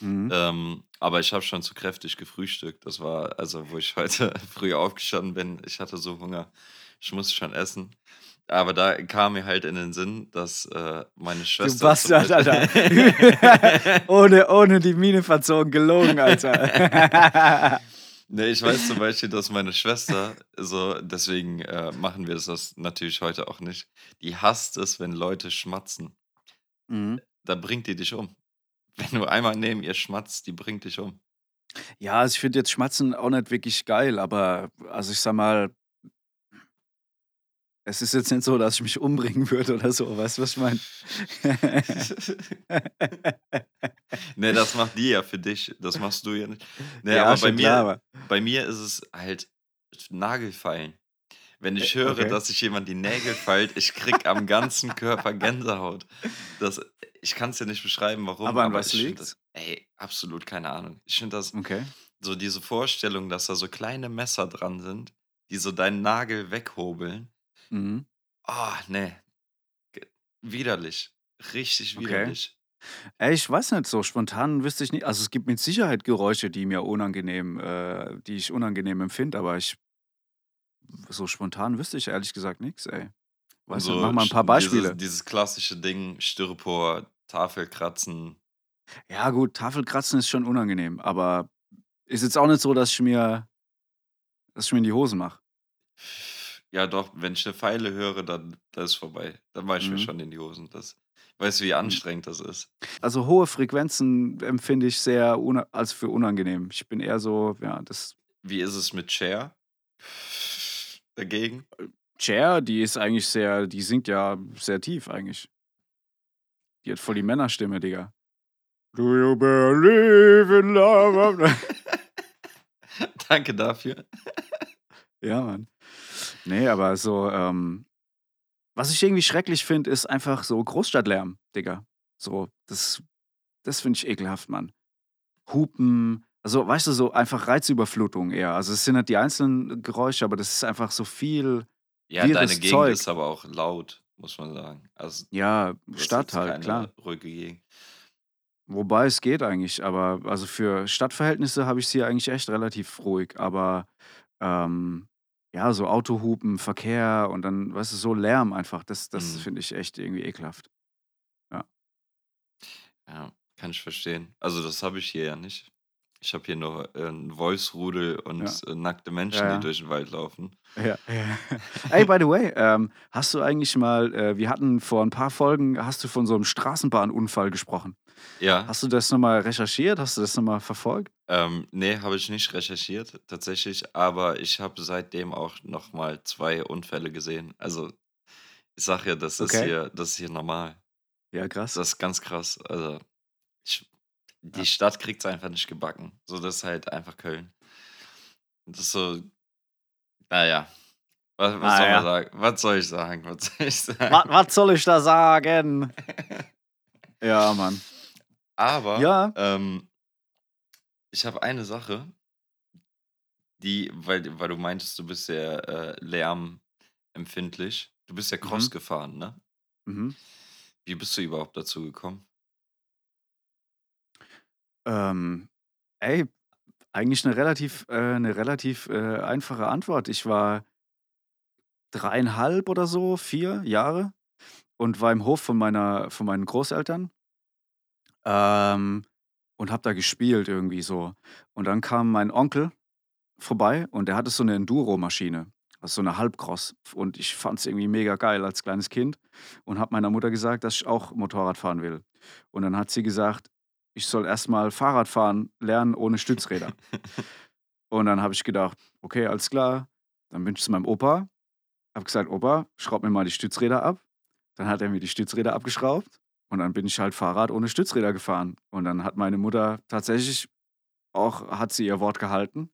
Mhm. Ähm, aber ich habe schon zu kräftig gefrühstückt. Das war, also, wo ich [LAUGHS] heute früh aufgestanden bin, ich hatte so Hunger. Ich musste schon essen. Aber da kam mir halt in den Sinn, dass äh, meine Schwester. Du Bastard, Alter. ohne, ohne die Miene verzogen, gelogen, Alter. [LAUGHS] nee, ich weiß zum Beispiel, dass meine Schwester, so, deswegen äh, machen wir das natürlich heute auch nicht, die hasst es, wenn Leute schmatzen. mhm. Da bringt die dich um. Wenn du einmal neben ihr schmatzt, die bringt dich um. Ja, also ich finde jetzt Schmatzen auch nicht wirklich geil, aber also ich sag mal, es ist jetzt nicht so, dass ich mich umbringen [LAUGHS] würde oder so, weißt du, was ich meine? [LAUGHS] nee, das macht die ja für dich. Das machst du ja nicht. Nee, ja, aber bei mir, klar, aber bei mir ist es halt Nagelfeilen. Wenn ich höre, okay. dass sich jemand die Nägel feilt, ich krieg am ganzen Körper Gänsehaut. Das, ich kann es dir nicht beschreiben, warum. Aber an was find liegt's? Das, ey, absolut keine Ahnung. Ich finde das Okay. so diese Vorstellung, dass da so kleine Messer dran sind, die so deinen Nagel weghobeln. Mhm. Ah, nee. Widerlich. Richtig Okay. widerlich. Ey, ich weiß nicht, so spontan wüsste ich nicht. Also es gibt mit Sicherheit Geräusche, die mir unangenehm, äh, die ich unangenehm empfinde, aber ich so spontan wüsste ich ehrlich gesagt nichts, ey. Weiß so nicht, mach mal ein paar Beispiele. Dieses, dieses klassische Ding, Styropor, Tafelkratzen, Ja gut, Tafelkratzen ist schon unangenehm, aber ist jetzt auch nicht so, dass ich mir dass ich mir in die Hosen mache. Ja doch, wenn ich 'ne Feile höre, dann dann ist vorbei. Dann mache ich mir Mhm. schon in die Hosen. Das weißt du, wie Hm. anstrengend das ist? Also, hohe Frequenzen empfinde ich sehr als für unangenehm. Ich bin eher so, ja, das Wie ist es mit Cher? Dagegen? Cher, die ist eigentlich sehr die singt ja sehr tief eigentlich. Die hat voll die Männerstimme, Digga. Do you believe in love? [LAUGHS] Danke dafür. Ja, Mann. Ne, aber so, ähm was ich irgendwie schrecklich finde, ist einfach so Großstadtlärm, Digga. So, das das finde ich ekelhaft, Mann. Hupen, also, weißt du, so einfach Reizüberflutung eher. Also, es sind halt die einzelnen Geräusche, aber das ist einfach so viel Ja, deine Gegend Zeug. ist aber auch laut, muss man sagen. Also, Ja, Stadt halt, klar. ruhige Gegend. Wobei es geht eigentlich, aber also, für Stadtverhältnisse habe ich's hier eigentlich echt relativ ruhig, aber, ähm, ja, so Autohupen, Verkehr und dann, weißt du, so Lärm einfach, das das Mhm. finde ich echt irgendwie ekelhaft. Ja. Ja, kann ich verstehen. Also, das habe ich hier ja nicht. Ich habe hier nur, äh, 'n Wolfsrudel Ja. und, äh, nackte Ja, Menschen, die ja. durch 'n Wald laufen. Ja, [LAUGHS] ja. Ey, by the way, ähm, hast du eigentlich mal äh, wir hatten vor 'n paar Folgen hast du von so 'nem Straßenbahnunfall gesprochen. Ja. Hast du das noch mal recherchiert? Hast du das noch mal verfolgt? Ähm, ne, habe ich nicht recherchiert tatsächlich, aber ich habe seitdem auch noch mal 2 Unfälle gesehen. Also, ich sage ja, das ist Okay. hier das ist hier normal. Ja, krass. Das ist ganz krass. Also, die Ja. Stadt kriegt's einfach nicht gebacken. So, das ist halt einfach Köln. Das ist so na ja. Was was Ah, soll man ja. sagen? Was soll ich sagen? Was soll ich sagen? was soll ich da sagen? [LAUGHS] Ja, Mann. Aber, Ja. ähm ich habe eine Sache die weil weil du meintest, du bist sehr, äh, lärmempfindlich. Du bist ja Cross Mhm. gefahren, ne? Mhm. Wie bist du überhaupt dazu gekommen? Ähm, ey, eigentlich 'ne relativ äh, 'ne relativ, äh, einfache Antwort. Ich war 3,5 oder so, 4 Jahre und war im Hof von meiner von meinen Großeltern ähm, und habe da gespielt irgendwie so. Und dann kam mein Onkel vorbei und der hatte so 'ne Enduro-Maschine, also so 'ne Halbcross. Und ich fand's irgendwie mega geil als kleines Kind und habe meiner Mutter gesagt, dass ich auch Motorrad fahren will. Und dann hat sie gesagt, ich soll erst mal Fahrrad fahren lernen ohne Stützräder. [LAUGHS] Und dann habe ich gedacht: „Okay, alles klar.“ Dann bin ich zu meinem Opa, habe gesagt: „Opa, schraub mir mal die Stützräder ab.“ Dann hat er mir die Stützräder abgeschraubt und dann bin ich halt Fahrrad ohne Stützräder gefahren. Und dann hat meine Mutter tatsächlich auch hat sie ihr Wort gehalten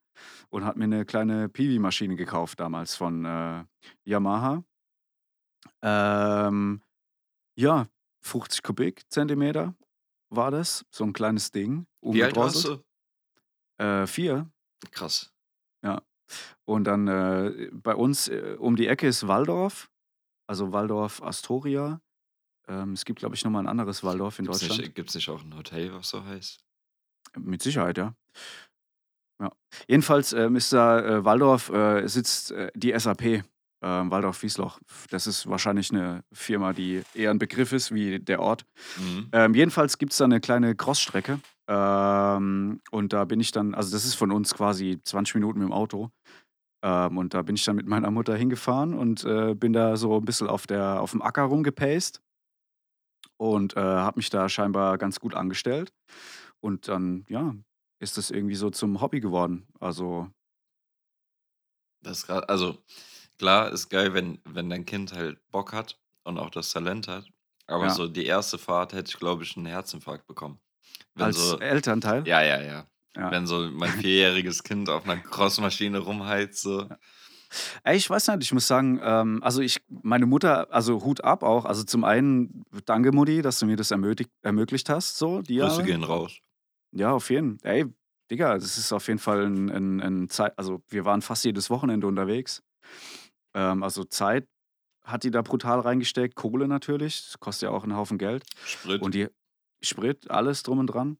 und hat mir 'ne kleine Piwi-Maschine gekauft damals von, äh, Yamaha. Ähm, ja, 50 Kubikzentimeter war das, so 'n kleines Ding, Wie alt warst du? Äh, 4. Krass. Ja. Und dann, äh, bei uns, äh, um die Ecke ist Walldorf, also Waldorf Astoria. Ähm, es gibt, glaube ich, noch mal 'n anderes Walldorf in Gibt's Deutschland. nicht gibt's nicht auch 'n Hotel, was so heißt? Mit Sicherheit, ja. Ja. Jedenfalls, ähm, ist da, äh, Walldorf äh, sitzt, äh, die SAP, ähm, Walldorf-Wiesloch. Das ist wahrscheinlich 'ne Firma, die eher 'n Begriff ist wie der Ort. Mhm. Ähm, jedenfalls gibt's da 'ne kleine Crossstrecke, ähm, und da bin ich dann also, das ist von uns quasi 20 Minuten mit'm Auto. Ähm, und da bin ich dann mit meiner Mutter hingefahren und, äh, bin da so 'n bisschen auf der auf'm Acker rumgepaced und, äh, habe mich da scheinbar ganz gut angestellt. Und dann, ja, ist das irgendwie so zum Hobby geworden. Also Das gra also, klar, ist geil, wenn wenn dein Kind halt Bock hat und auch das Talent hat, aber Ja. so die 1. Fahrt hätte ich, glaube ich, 'n Herzinfarkt bekommen. Wenn Als so Elternteil? ja, ja, ja. Ja. Wenn so [LAUGHS] mein vierjähriges Kind auf 'ner Crossmaschine rumheizt so. Ja. Ey, ich weiß nicht, ich muss sagen, ähm, also, ich meine Mutter also, Hut ab auch. Also, zum einen danke Mutti, dass du mir das ermötigt ermöglicht hast so die Grüße Jahre. gehen raus. Ja, auf jeden. Ey, Digga, das ist auf jeden Fall 'n 'n 'n Zei also, wir waren fast jedes Wochenende unterwegs. Ähm, also, Zeit hat die da brutal reingesteckt, Kohle natürlich, das kostet ja auch 'n Haufen Geld. Sprit. Und die Sprit, alles drum und dran.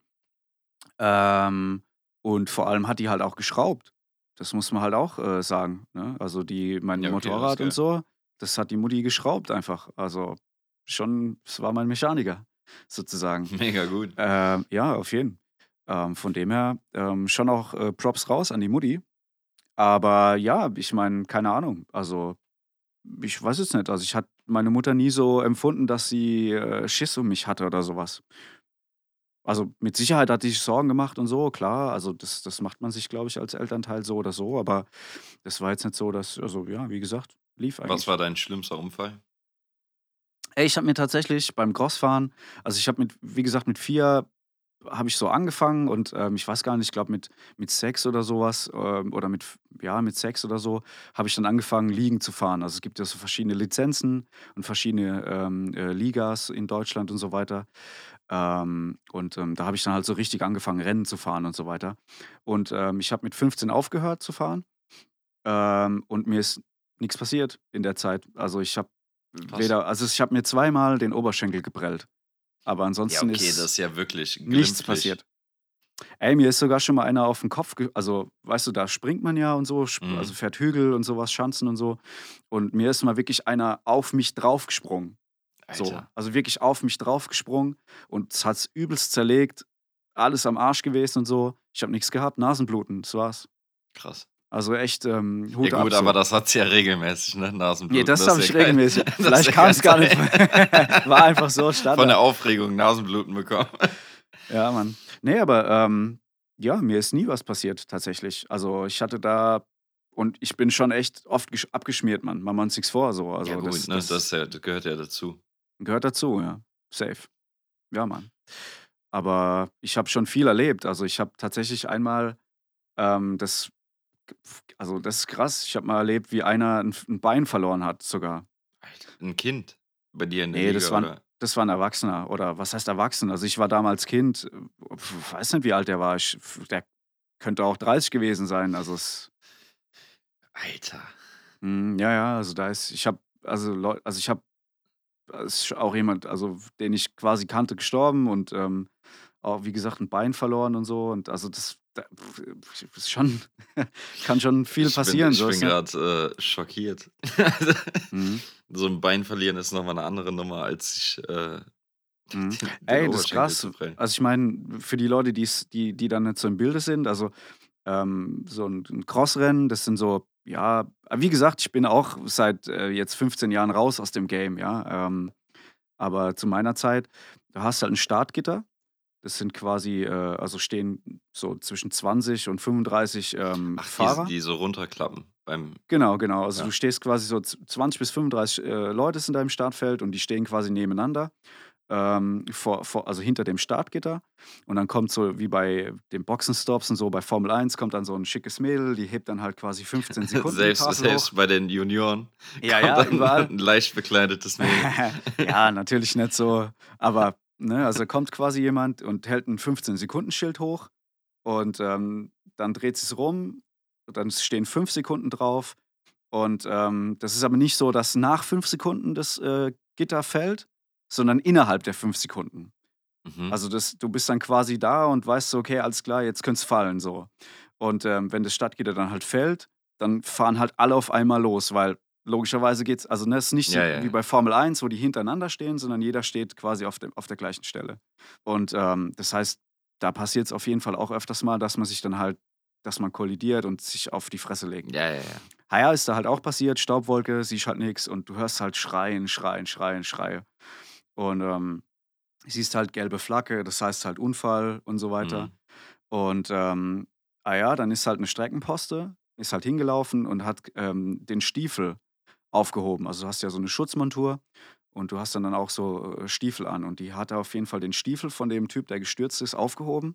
Ähm, und vor allem hat die halt auch geschraubt. Das muss man halt auch, äh, sagen, ne? Also, die mein Ja, okay, Motorrad und so, das hat die Mutti geschraubt einfach. Also, schon es war mein Mechaniker. [LAUGHS] sozusagen. Mega gut. Ähm, ja, auf jeden. Ähm, von dem her ähm, schon auch äh, Props raus an die Mutti. Aber ja, ich meine, keine Ahnung. Also, ich weiß es nicht. Also, ich hatte meine Mutter nie so empfunden, dass sie äh, Schiss um mich hatte oder sowas. Also, mit Sicherheit hat die sich Sorgen gemacht und so, klar. Also, das, das macht man sich, glaube ich, als Elternteil so oder so. Aber das war jetzt nicht so, dass, also ja, wie gesagt, lief Was eigentlich. war dein schlimmster Unfall? Ey, ich habe mir tatsächlich beim Crossfahren, also ich habe mit, wie gesagt, mit vier habe ich so angefangen und ähm, ich weiß gar nicht, ich glaube mit, mit sechs oder sowas ähm, oder mit, ja, mit sechs oder so habe ich dann angefangen, Ligen zu fahren. Also es gibt ja so verschiedene Lizenzen und verschiedene ähm, äh, Ligas in Deutschland und so weiter. Ähm, und ähm, da habe ich dann halt so richtig angefangen, Rennen zu fahren und so weiter. Und ähm, ich habe mit 15 aufgehört zu fahren und mir ist nichts passiert in der Zeit. Also ich habe weder, also ich habe mir zweimal den Oberschenkel geprellt. Aber Ja, ansonsten okay, das ist ist ja wirklich nichts glimpflich. passiert. Ey, mir ist sogar schon mal einer auf den Kopf, also weißt du, da springt man ja und so, sp also Mhm. fährt Hügel und sowas, Schanzen und so. Und mir ist mal wirklich einer auf mich draufgesprungen. So, also wirklich auf mich draufgesprungen und es hat's übelst zerlegt, alles am Arsch gewesen und so. Ich habe nichts gehabt, Nasenbluten, das war's. Krass. Also echt, ähm, Ja Hut ab gut, aber so. das hat's ja regelmäßig, ne? Nasenbluten. das Das habe ich ja kein regelmäßig. ist Vielleicht ja kam's gar kein nicht [LAUGHS] war einfach so Von der Standard. Aufregung Nasenbluten bekommen. Ja, Mann. Ne, aber, ähm, ja, mir ist nie was passiert tatsächlich. Also, ich hatte da und ich bin schon echt oft gesch abgeschmiert, Mann. Wir uns nix vor so. Ja Also, gut, das ne? Das das ja das gehört ja dazu. gehört dazu, ja. Safe. Ja, Mann. Aber ich habe schon viel erlebt. Also, ich habe tatsächlich einmal, ähm, das also, das ist krass. Ich habe mal erlebt, wie einer 'n F 'n Bein verloren hat sogar. Alter, 'n Kind bei dir in der Ne, das Liga, war 'n oder? das war 'n Erwachsener oder was heißt erwachsen? Also, ich war damals Kind, äh, f weiß nicht, wie alt der war. Ich der könnte auch 30 gewesen sein. Also, es Alter. Mhm, ja, ja, also, da ist ich habe also, Leu also, ich habe es ist auch jemand, also, den ich quasi kannte, gestorben und, ähm, auch wie gesagt 'n Bein verloren und so und also, das da ist schon [LAUGHS] kann schon viel Ich bin passieren, ich so bin grad, äh, schockiert. Mhm. [LAUGHS] So 'n Bein verlieren ist noch mal 'ne andere Nummer, als sich, äh, [LAUGHS] Mhm. den den Ey, das ist krass. Also, ich meine, für die Leute, die's die die dann nicht so im Bilde sind, also, ähm, so 'n 'n Crossrennen, das sind so ja, wie gesagt, ich bin auch seit, äh, jetzt 15 Jahren raus aus dem Game, ja, ähm, aber zu meiner Zeit, da hast du halt 'n Startgitter. Das sind quasi, äh also, stehen so zwischen 20 und 35, ähm, Ach, die Fahrer. die so runterklappen beim Genau, genau. Also, Ja. du stehst quasi so z 20 bis 35, äh, Leute sind da im Startfeld und die stehen quasi nebeneinander, ähm, vor vor also, hinter dem Startgitter. Und dann kommt so wie bei den Boxenstops und so bei Formel 1 kommt dann so 'n schickes Mädel, die hebt dann halt quasi 15 [LAUGHS] Sekunden die Selbst Tafel hoch. selbst bei den Junioren Ja, ja, überall. [LAUGHS] 'n leicht bekleidetes Mädel. [LAUGHS] Ja, natürlich nicht so, aber, ne, also, kommt quasi jemand und hält 'n 15-Sekunden-Schild hoch und, ähm, dann dreht sie's rum, dann stehen 5 Sekunden drauf und, ähm, das ist aber nicht so, dass nach 5 Sekunden das, äh, Gitter fällt, sondern innerhalb der 5 Sekunden. Mhm. Also, das du bist dann quasi da und weißt so: „Okay, alles klar, jetzt könnt's fallen“, so. Und, ähm, wenn das Startgitter dann halt fällt, dann fahren halt alle auf einmal los, weil logischerweise geht's also, ne, es ist nicht so Ja, ja, wie ja. bei Formel 1, wo die hintereinander stehen, sondern jeder steht quasi auf dem auf der gleichen Stelle. Und, ähm, das heißt, da passiert's auf jeden Fall auch öfters mal, dass man sich dann halt dass man kollidiert und sich auf die Fresse legt. Ja, ja, ja. Ah ja, ist da halt auch passiert, Staubwolke, siehst halt nix und du hörst halt Schreien, Schreien, Schreien, Schreie. Und, ähm, siehst halt gelbe Flagge, das heißt halt Unfall und so weiter. Mhm. Und, ähm, ah ja, dann ist halt 'ne Streckenposte ist halt hingelaufen und hat, ähm, den Stiefel aufgehoben. Also, du hast ja so 'ne Schutzmontur und du hast dann dann auch so, äh, Stiefel an und die hatte auf jeden Fall den Stiefel von dem Typ, der gestürzt ist, aufgehoben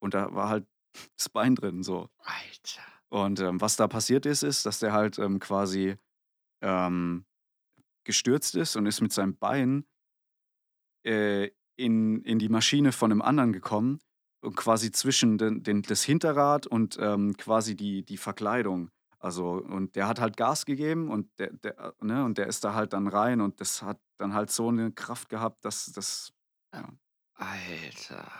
und da war halt [LAUGHS] das Bein drin so. Alter. Und, ähm, was da passiert ist, ist, dass der halt, ähm, quasi, ähm, gestürzt ist und ist mit seinem Bein äh, in in die Maschine von 'nem anderen gekommen und quasi zwischen den den das Hinterrad und, ähm, quasi die die Verkleidung. Also und der hat halt Gas gegeben und der der ne, und der ist da halt dann rein und das hat dann halt so 'ne Kraft gehabt, dass das ja. Alter.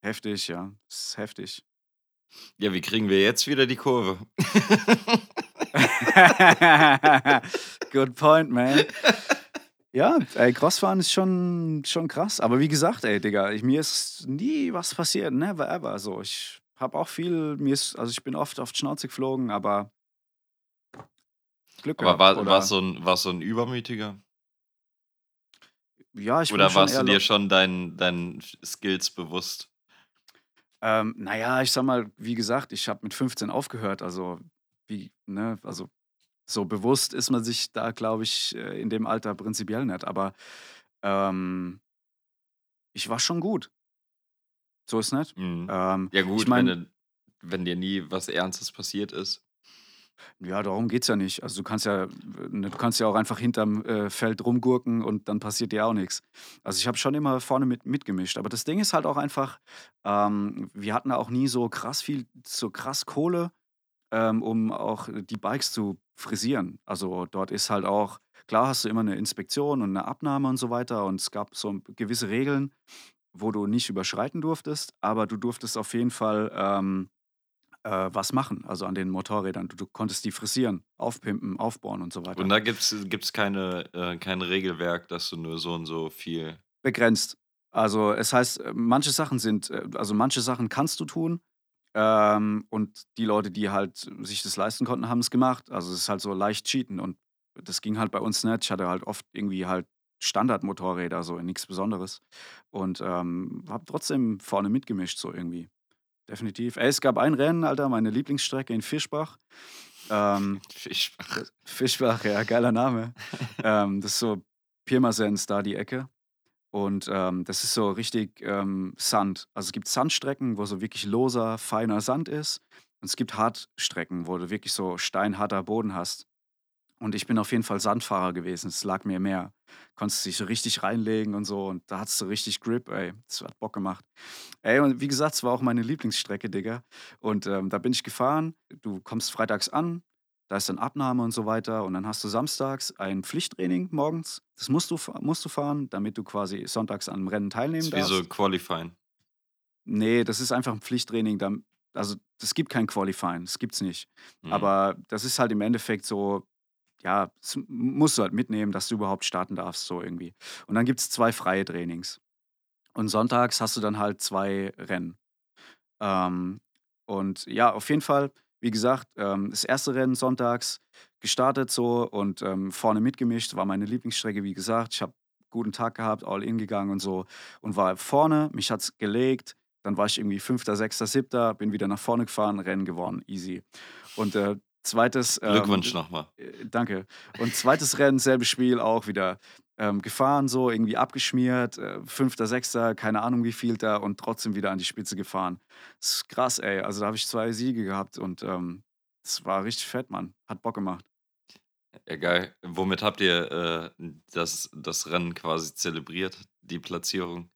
Heftig, ja. Das ist heftig. Ja, wie kriegen wir jetzt wieder die Kurve? [LAUGHS] Good point, man. [LAUGHS] Ja, ey, Crossfahren ist schon, schon krass. Aber wie gesagt, ey, Digga, ich, mir ist nie was passiert. Never ever. So, ich habe auch viel, mir ist, also ich bin oft auf die Schnauze geflogen, aber Glück Aber gehabt. war, warst Oder so ein, so ein Übermütiger? ja, ich bin Oder warst du dir schon deinen deinen Skills bewusst? Ähm, naja, ich sag mal, wie gesagt, ich habe mit 15 aufgehört. Also, wie, ne, also so bewusst ist man sich da, glaube ich, äh, in dem Alter prinzipiell nicht. Aber ähm, ich war schon gut. So ist nicht. Mhm. Ähm, Ja ich gut, wenn, meine, du, wenn dir nie was Ernstes passiert ist. Ja, darum geht's ja nicht. Also du kannst ja, ne, du kannst ja auch einfach hinterm äh, Feld rumgurken und dann passiert dir auch nichts. Also ich habe schon immer vorne mit, mitgemischt. Aber das Ding ist halt auch einfach, ähm, wir hatten auch nie so krass viel, so krass Kohle. ähm, um auch die Bikes zu frisieren. Also dort ist halt auch, klar hast du immer eine Inspektion und eine Abnahme und so weiter und es gab so gewisse Regeln, wo du nicht überschreiten durftest, aber du durftest auf jeden Fall ähm, äh, was machen, also an den Motorrädern. Du, du konntest die frisieren, aufpimpen, aufbauen und so Und weiter. da gibt es keine, äh, kein Regelwerk, dass du nur so und so viel. Begrenzt. Also es heißt, äh, manche Sachen sind, äh, also manche Sachen kannst du tun, Ähm, und die Leute, die halt sich das leisten konnten, haben es gemacht. Also es ist halt so leicht cheaten und das ging halt bei uns nicht. Ich hatte halt oft irgendwie halt Standardmotorräder, so nichts Besonderes. Und ähm, habe trotzdem vorne mitgemischt, so irgendwie. Definitiv. Ey, es gab ein Rennen, Alter, meine Lieblingsstrecke in Fischbach. Ähm, [LAUGHS] Fischbach. Fischbach, ja, geiler Name. [LAUGHS] ähm, das ist so Pirmasens da die Ecke. Und ähm, das ist so richtig ähm, Sand. Also es gibt Sandstrecken, wo so wirklich loser, feiner Sand ist. Und es gibt Hartstrecken, wo du wirklich so steinharter Boden hast. Und ich bin auf jeden Fall Sandfahrer gewesen. Es lag mir mehr. Konntest dich so richtig reinlegen und so. Und da hattest du richtig Grip, ey. Das hat Bock gemacht. Ey, und wie gesagt, es war auch meine Lieblingsstrecke, Digga. Und ähm, da bin ich gefahren. Du kommst freitags an, da ist dann Abnahme und so weiter. Und dann hast du samstags ein Pflichttraining morgens. Das musst du, musst du fahren, damit du quasi sonntags an einem Rennen Das teilnehmen ist wie so darfst. Qualifying. Nee, das ist einfach ein Pflichttraining. Also, es gibt kein Qualifying, das gibt's nicht. Mhm. Aber das ist halt im Endeffekt so, ja, das musst du halt mitnehmen, dass du überhaupt starten darfst, so irgendwie. Und dann gibt es zwei freie Trainings. Und sonntags hast du dann halt zwei Rennen. Ähm, und ja, auf jeden Fall, wie gesagt, ähm, das erste Rennen sonntags gestartet so und ähm, vorne mitgemischt, war meine Lieblingsstrecke, wie gesagt. Ich habe guten Tag gehabt, all in gegangen und so und war vorne, mich hat's gelegt. Dann war ich irgendwie Fünfter, Sechster, Siebter, bin wieder nach vorne gefahren, Rennen gewonnen, easy. Und äh, zweites. Ähm, Glückwunsch nochmal. äh, danke. Und zweites Rennen, selbes Spiel, auch wieder ähm, gefahren, so irgendwie abgeschmiert, äh, Fünfter, Sechster, keine Ahnung wie viel da und trotzdem wieder an die Spitze gefahren. Das ist krass, ey. Also da habe ich zwei Siege gehabt und ähm, das war richtig fett, Mann. Hat Bock gemacht. Ja, geil. Womit habt ihr äh, das, das Rennen quasi zelebriert, die Platzierung?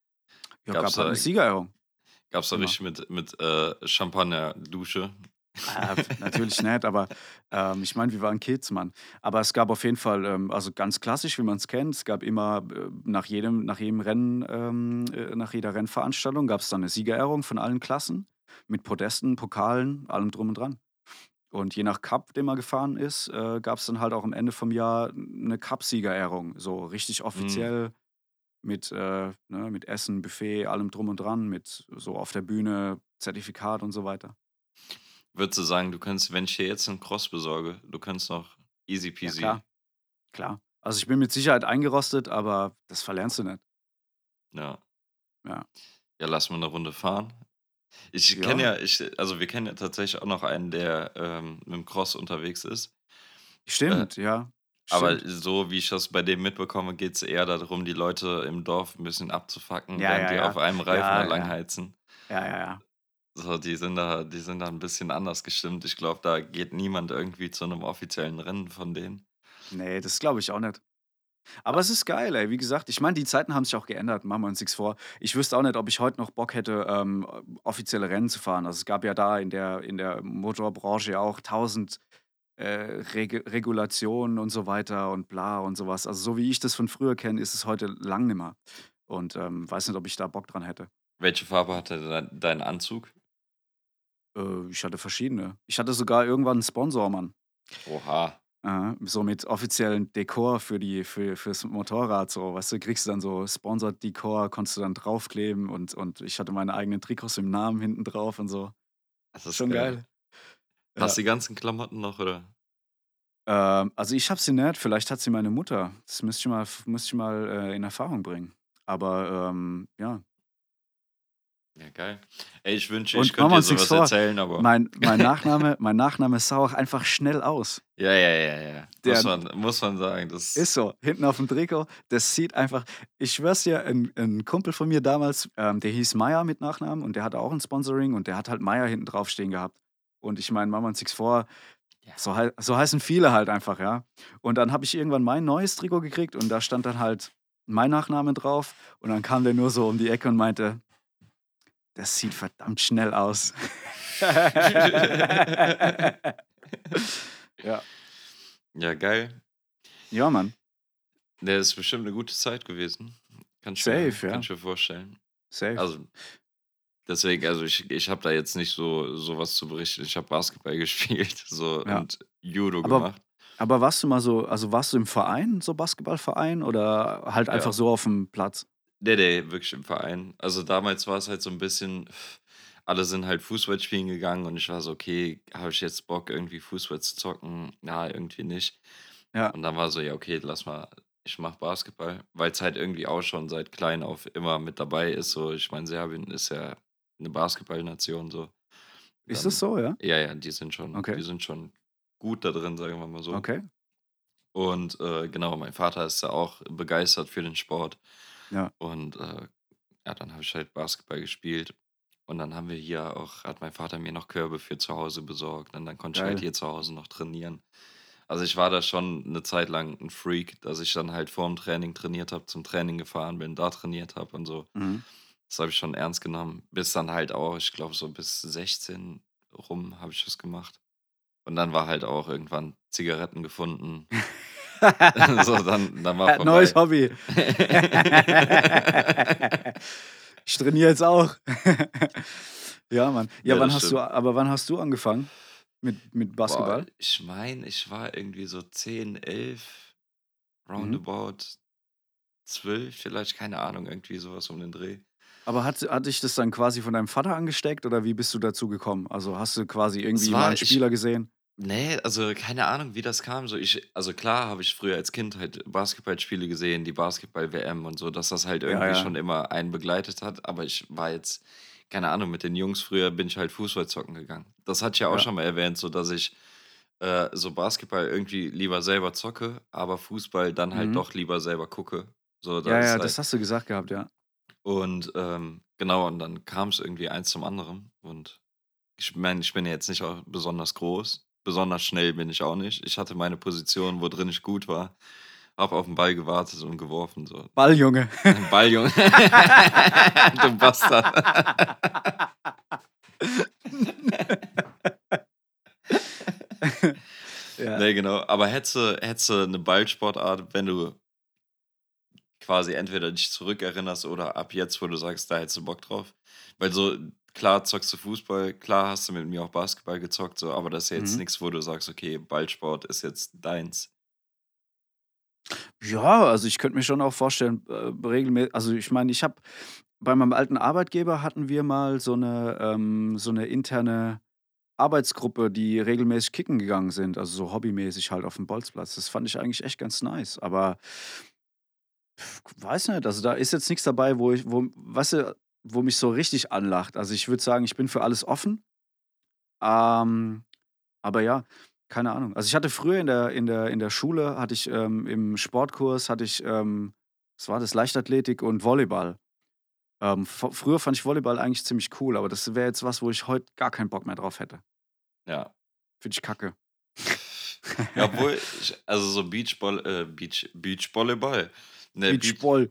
Ja, gab halt da, eine Siegerehrung. gab's da Immer. richtig mit, mit äh, Champagner-Dusche? Ah, natürlich nicht, aber ähm, ich meine, wir waren Kids, Mann. Aber es gab auf jeden Fall, ähm, also ganz klassisch, wie man es kennt, es gab immer äh, nach jedem, nach jedem Rennen, ähm, äh, nach jeder Rennveranstaltung gab es dann eine Siegerehrung von allen Klassen mit Podesten, Pokalen, allem drum und dran. Und je nach Cup, den man gefahren ist, äh, gab es dann halt auch am Ende vom Jahr eine Cup-Siegerehrung, so richtig Mhm. offiziell mit, äh, ne, mit Essen, Buffet, allem drum und dran, mit so auf der Bühne, Zertifikat und so weiter. Würdest du sagen, du könntest, wenn ich dir jetzt einen Cross besorge, du könntest noch easy Ja, peasy. klar. Klar. Also ich bin mit Sicherheit eingerostet, aber das verlernst du nicht. Ja. Ja. Ja, lass mal eine Runde fahren. Ich kenne Ja. ja, ich, also wir kennen ja tatsächlich auch noch einen, der ähm, mit dem Cross unterwegs ist. Äh, Stimmt, ja. aber Stimmt. so wie ich das bei dem mitbekomme, geht es eher darum, die Leute im Dorf ein bisschen abzufacken, Ja, während ja, die ja. auf einem Reifen Ja, ja. langheizen. Ja, ja, ja. So, die sind da, die sind da ein bisschen anders gestimmt. Ich glaube, da geht niemand irgendwie zu einem offiziellen Rennen von denen. Nee, das glaube ich auch nicht. Aber es ist geil, ey. Wie gesagt, ich meine, die Zeiten haben sich auch geändert, machen wir uns nichts vor. Ich wüsste auch nicht, ob ich heute noch Bock hätte, ähm, offizielle Rennen zu fahren. Also es gab ja da in der, in der Motorbranche auch tausend äh, Reg Regulationen und so weiter und bla und sowas. Also so wie ich das von früher kenne, ist es heute lang nimmer. Und ähm, weiß nicht, ob ich da Bock dran hätte. Welche Farbe hatte dein Anzug? Äh, ich hatte verschiedene. Ich hatte sogar irgendwann einen Sponsor, Mann. Oha. Aha, so mit offiziellen Dekor für die für fürs Motorrad so, weißt du, kriegst du dann so Sponsored Dekor, konntest du dann draufkleben und und ich hatte meine eigenen Trikots im Namen hinten drauf und so. Das ist Schon geil. geil. Hast Ja. die ganzen Klamotten noch, oder? Ähm, also ich habe sie nicht, vielleicht hat sie meine Mutter. Das müsste ich mal müsste ich mal, äh, in Erfahrung bringen. Aber, ähm, ja. Ja, geil. Ey, ich wünsche, ich Und könnte dir uns so nix was vor, erzählen, aber mein mein [LAUGHS] Nachname mein Nachname sah auch einfach schnell aus. Ja, ja, ja, ja. Muss Der man muss man sagen, das Ist so, hinten auf dem Trikot, das sieht einfach ich schwöre es dir, 'n 'n Kumpel von mir damals, ähm, der hieß Meier mit Nachnamen und der hatte auch 'n Sponsoring und der hat halt Meier hinten drauf stehen gehabt. Und ich meine, wir uns nix vor, Ja. so so heißen viele halt einfach, ja. Und dann habe ich irgendwann mein neues Trikot gekriegt und da stand dann halt mein Nachname drauf und dann kam der nur so um die Ecke und meinte: „Das sieht verdammt schnell aus.“ [LAUGHS] Ja. Ja, geil. Ja, Mann. Ne, ist bestimmt 'ne gute Zeit gewesen. Kann ich mir Safe, ja. kann ich mir vorstellen. Safe. Also, deswegen also, ich ich habe da jetzt nicht so so was zu berichten. Ich habe Basketball [LAUGHS] gespielt, so Ja. und Judo Aber gemacht. aber warst du mal so also, warst du im Verein, so Basketballverein oder halt einfach Ja. so auf'm Platz? Ne, ne, wirklich im Verein. Also, damals war's halt so 'n bisschen alle sind halt Fußball spielen gegangen und ich war so: „Okay, habe ich jetzt Bock, irgendwie Fußball zu zocken?“ Ja, irgendwie nicht. Ja. Und dann war so: „Ja, okay, lass mal ich mache Basketball“, weil's halt irgendwie auch schon seit klein auf immer mit dabei ist so. Ich meine, Serbien ist ja 'ne Basketballnation so. Ist das Dann so, ja? ja, ja, die sind schon Okay. die sind schon gut da drin, sagen wir mal so. Okay. Und, äh, genau, mein Vater ist ja auch begeistert für den Sport. Ja. Und, äh, ja, dann habe ich halt Basketball gespielt. Und dann haben wir hier auch hat mein Vater mir noch Körbe für zu Hause besorgt und dann konnte ich halt Geil. hier zu Hause noch trainieren. Also, ich war da schon 'ne Zeit lang 'n Freak, dass ich dann halt vorm Training trainiert habe, zum Training gefahren bin, da trainiert habe und so. Mhm. Das habe ich schon ernst genommen. Bis dann halt auch ich glaube, so bis 16 rum habe ich das gemacht. Und dann war halt auch irgendwann Zigaretten gefunden. [LAUGHS] [LAUGHS] So, dann dann war 'n neues vorbei. Hobby. [LAUGHS] Ich trainiere jetzt auch. [LAUGHS] Ja, Mann. Ja, Ja, wann hast du aber wann hast du angefangen mit mit Boah, Basketball? ich meine, ich war irgendwie so 10, 11, Mhm. roundabout 12 vielleicht, keine Ahnung, irgendwie so was um den Dreh. Aber hat hat dich das dann quasi von deinem Vater angesteckt oder wie bist du dazu gekommen? Also, hast du quasi irgendwie mal war 'n ich Spieler gesehen? Ne, also, keine Ahnung, wie das kam. So ich also, klar habe ich früher als Kind halt Basketballspiele gesehen, die Basketball-WM und so, dass das halt Ja, irgendwie ja. schon immer einen begleitet hat. Aber ich war jetzt keine Ahnung, mit den Jungs früher bin ich halt Fußball zocken gegangen. Das hatte ich ja auch Ja. schon mal erwähnt, so dass ich, äh, so Basketball irgendwie lieber selber zocke, aber Fußball dann halt Mhm. doch lieber selber gucke. So, Ja, das ist ja, halt das hast du gesagt gehabt, ja. Und, ähm, genau, und dann kam's irgendwie eins zum anderen. Und ich meine, ich bin ja jetzt nicht auch besonders groß. Besonders schnell bin ich auch nicht. Ich hatte meine Position, wo drin ich gut war. Habe auf'n Ball gewartet und geworfen, so. Balljunge. [LAUGHS] Balljunge. [LAUGHS] Du Bastard. [LAUGHS] Ja. Ne, genau. Aber hättest du hättest du 'ne Ballsportart, wenn du quasi entweder dich zurückerinnerst oder ab jetzt, wo du sagst, da hättest du Bock drauf? Weil so klar zockst du Fußball, klar hast du mit mir auch Basketball gezockt, so, aber das ist ja jetzt Mhm. nix, wo du sagst: „Okay, Ballsport ist jetzt deins.“ Ja, also, ich könnte mir schon auch vorstellen, äh, regelmä also, ich meine, ich habe bei meinem alten Arbeitgeber hatten wir mal so 'ne ähm, so 'ne interne Arbeitsgruppe, die regelmäßig kicken gegangen sind, also, so hobbymäßig halt auf'm Bolzplatz. Das fand ich eigentlich echt ganz nice, aber weiß nicht, also, da ist jetzt nix dabei, wo ich wo weißt du, wo mich so richtig anlacht. Also, ich würde sagen, ich bin für alles offen. Ähm, aber ja, keine Ahnung. Also, ich hatte früher in der in der in der Schule hatte ich, ähm im Sportkurs hatte ich, ähm was war das? Leichtathletik und Volleyball. Ähm, früher fand ich Volleyball eigentlich ziemlich cool, aber das wäre jetzt was, wo ich heut gar keinen Bock mehr drauf hätte. Ja. Finde ich kacke. Ja, obwohl ich also, so Beachball äh, Beach Beachvolleyball. Ne, Beach Beachball.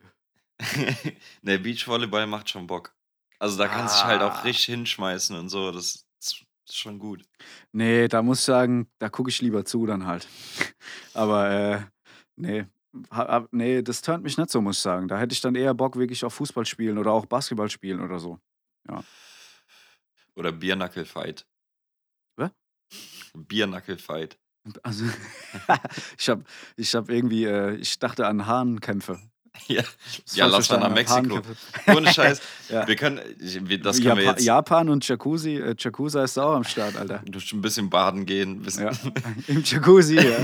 [LAUGHS] ne, Beachvolleyball macht schon Bock. Also, da kannst dich halt auch Ah. richtig hinschmeißen und so. Das ist schon gut. Ne, da muss ich sagen, da gucke ich lieber zu dann halt. [LAUGHS] Aber, äh, ne, ha ha ne, das turnt mich nicht so, muss ich sagen. Da hätte ich dann eher Bock wirklich auf Fußball spielen oder auch Basketball spielen oder so. Ja. Oder Bare Knuckle Fight. Was? Bare Knuckle Fight. Also, [LAUGHS] ich habe ich hab irgendwie, äh, ich dachte an Hahnkämpfe. [LAUGHS] Ja, Das ja lass mal nach Mexiko. [LAUGHS] Ohne Scheiß. [LAUGHS] Ja. Wir können, wir- das können wir Japa jetzt Japan und Jacuzzi, äh, Jacuzza ist auch am Start, Alter. durch ein bisschen baden gehen. Bisschen. Ja. Im Jacuzzi, ja.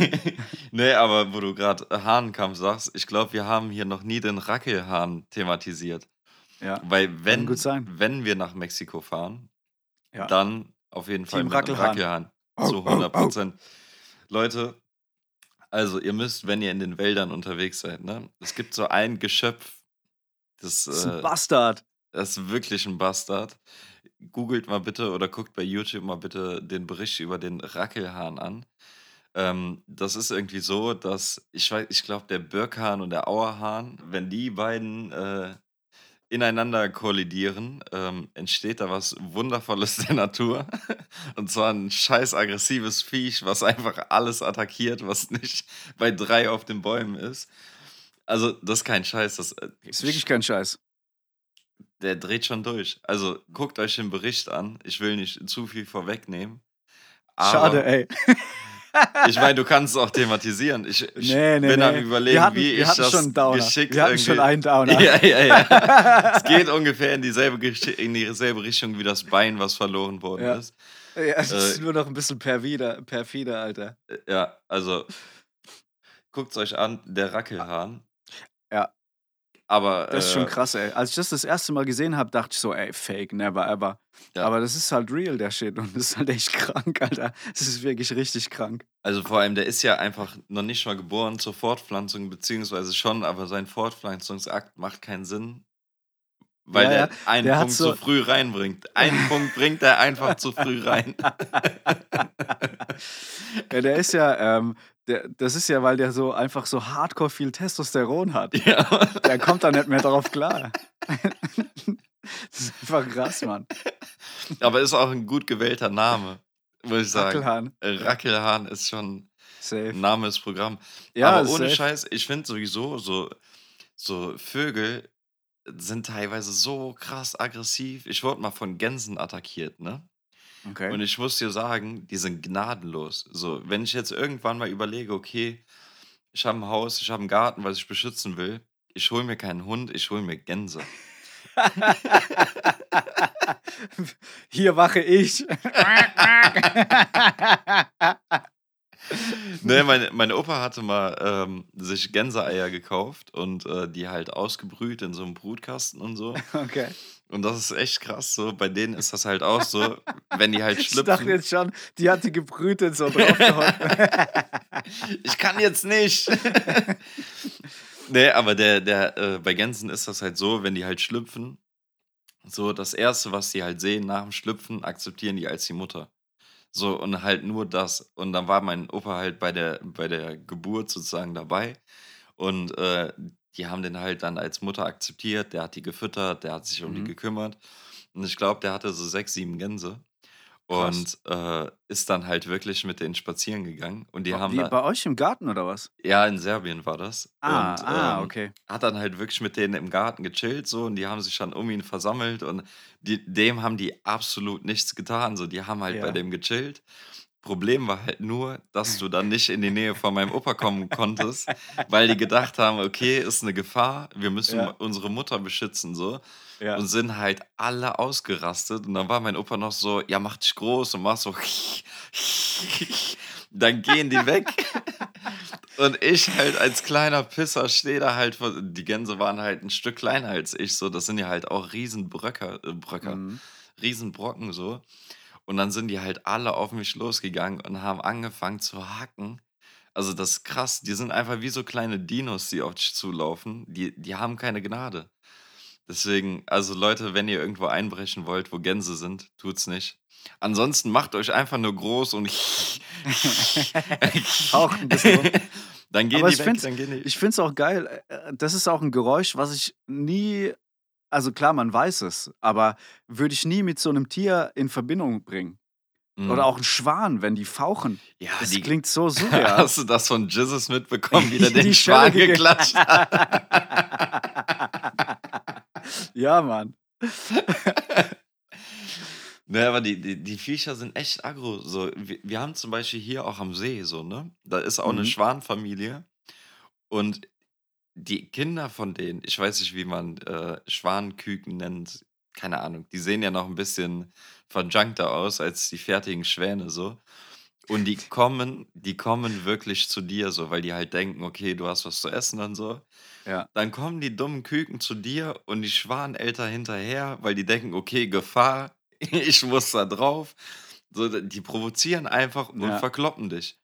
nee, aber wo du gerade Hahnkampf sagst, ich glaube, wir haben hier noch nie den Rackelhahn thematisiert. ja. Weil wenn, wenn wir nach Mexiko fahren, Ja. dann auf jeden Fall Team mit Rackelhahn. Rackelhahn. Zu au, 100 Prozent. Leute, also ihr müsst, wenn ihr in den Wäldern unterwegs seid, ne? Es gibt so ein Geschöpf, das, Das ist ein äh, Bastard. das ist wirklich ein Bastard. Googelt mal bitte oder guckt bei YouTube mal bitte den Bericht über den Rackelhahn an. Ähm, das ist irgendwie so, dass ich weiß, ich glaube, der Birkhahn und der Auerhahn, wenn die beiden äh, ineinander kollidieren, ähm, entsteht da was Wundervolles [LAUGHS] der Natur. Und zwar ein scheiß aggressives Viech, was einfach alles attackiert, was nicht bei drei auf den Bäumen ist. Also, das ist kein Scheiß. Das äh, Ist wirklich kein Scheiß. der dreht schon durch. Also guckt euch den Bericht an. Ich will nicht zu viel vorwegnehmen. Schade, ey. [LAUGHS] Ich meine, du kannst es auch thematisieren. Ich, ich Nee, nee, bin am nee. überlegen, wir hatten, wie ich das schon Downer. geschickt Wir hatten irgendwie. schon einen Downer. [LAUGHS] Ja, ja, ja. [LAUGHS] es geht ungefähr in dieselbe, in dieselbe Richtung wie das Bein, was verloren worden Ja. ist. Ja, es ist Äh, nur noch ein bisschen perfider, perfider Alter. Ja, also guckt es euch an, der Rackelhahn. Ja. Aber Das ist schon äh, krass, ey. Als ich das das erste Mal gesehen habe, dachte ich so, ey, fake, never ever. Ja. Aber das ist halt real, der Shit. Und das ist halt echt [LAUGHS] krank, Alter. Das ist wirklich richtig krank. Also vor allem, der ist ja einfach noch nicht mal geboren zur Fortpflanzung, beziehungsweise schon, aber sein Fortpflanzungsakt macht keinen Sinn. Weil Ja, der einen der Punkt so- zu früh reinbringt. Einen [LAUGHS] Punkt bringt er einfach zu früh rein. Ja, der ist ja, ähm, der, das ist ja, weil der so einfach so hardcore viel Testosteron hat. [LAUGHS] ja. Der kommt da nicht mehr drauf klar. [LAUGHS] Das ist einfach krass, Mann. Aber ist auch ein gut gewählter Name, würde ich sagen. Rackelhahn. Rackelhahn ist schon Safe. ein Name ist Programm. Ja, Aber ohne safe. Scheiß, ich finde sowieso, so, so Vögel sind teilweise so krass aggressiv. Ich wurde mal von Gänsen attackiert, ne? Okay. Und ich muss dir sagen, die sind gnadenlos. So, wenn ich jetzt irgendwann mal überlege, okay, ich habe ein Haus, ich habe einen Garten, was ich beschützen will, ich hole mir keinen Hund, ich hole mir Gänse. [LAUGHS] Hier wache ich. [LAUGHS] [LAUGHS] Ne, meine, meine Opa hatte mal ähm, sich Gänseeier gekauft und äh, die halt ausgebrüht in so einem Brutkasten und so. okay. Und das ist echt krass. So, bei denen ist das halt auch so, wenn die halt Ich dachte schlüpfen. jetzt schon, die hat die gebrütet so draufgehauen. [LAUGHS] Ich kann jetzt nicht. [LAUGHS] nee, aber der, der, äh, bei Gänsen ist das halt so, wenn die halt schlüpfen, so das Erste, was die halt sehen nach dem Schlüpfen, akzeptieren die als die Mutter. So, und halt nur das. Und dann war mein Opa halt bei der, bei der Geburt sozusagen dabei. Und äh, die haben den halt dann als Mutter akzeptiert. Der hat die gefüttert, der hat sich um die Mhm. gekümmert. Und ich glaube, der hatte so sechs, sieben Gänse. Und äh, ist dann halt wirklich mit denen spazieren gegangen. Und die haben Wie, da, bei euch im Garten oder was? ja, in Serbien war das. Ah, und, ah ähm, okay. Hat dann halt wirklich mit denen im Garten gechillt so und die haben sich dann um ihn versammelt und die, dem haben die absolut nichts getan. So, die haben halt bei Ja. dem gechillt. Problem war halt nur, dass du dann nicht in die Nähe von meinem Opa kommen konntest, [LAUGHS] weil die gedacht haben, okay, ist eine Gefahr, wir müssen Ja. unsere Mutter beschützen so Ja. und sind halt alle ausgerastet. Und dann war mein Opa noch so, ja, mach dich groß und mach so. [LAUGHS] Dann gehen die weg. [LAUGHS] Und ich halt als kleiner Pisser stehe da halt vor. Die Gänse waren halt ein Stück kleiner als ich. So, das sind ja halt auch Riesenbröcker, äh, Bröcker, Mhm. Riesenbrocken so. Und dann sind die halt alle auf mich losgegangen und haben angefangen zu hacken. Also das ist krass. Die sind einfach wie so kleine Dinos, die auf dich zulaufen. Die, die haben keine Gnade. Deswegen, also Leute, wenn ihr irgendwo einbrechen wollt, wo Gänse sind, tut's nicht. Ansonsten macht euch einfach nur groß und Auch ein bisschen dann gehen Aber die ich weg, find's- dann gehen die. Ich finde es auch geil. äh, Das ist auch ein Geräusch, was ich nie, also klar, man weiß es, aber würde ich nie mit so einem Tier in Verbindung bringen. Mhm. Oder auch ein Schwan, wenn die fauchen. ja, Das die, klingt so [LAUGHS] surreal. Hast du das von Jesus mitbekommen, wie [LAUGHS] der den Schelle Schwan gege- geklatscht hat? [LAUGHS] ja, Mann. Ne, aber die die die Viecher sind echt aggro, so. Wir wir haben zum Beispiel hier auch am See so, ne? Da ist auch 'ne Mhm. Schwanfamilie und die Kinder von denen ich weiß nicht, wie man, äh, Schwanküken nennt, keine Ahnung. Die sehen ja noch 'n bisschen verjunkter aus als die fertigen Schwäne so. Und die kommen die kommen wirklich zu dir so, weil die halt denken: „Okay, du hast was zu essen“ und so. Ja. Dann kommen die dummen Küken zu dir und die Schwaneltern hinterher, weil die denken: „Okay, Gefahr, [LAUGHS] ich muss da drauf.“ So, die provozieren einfach und Ja. verkloppen dich.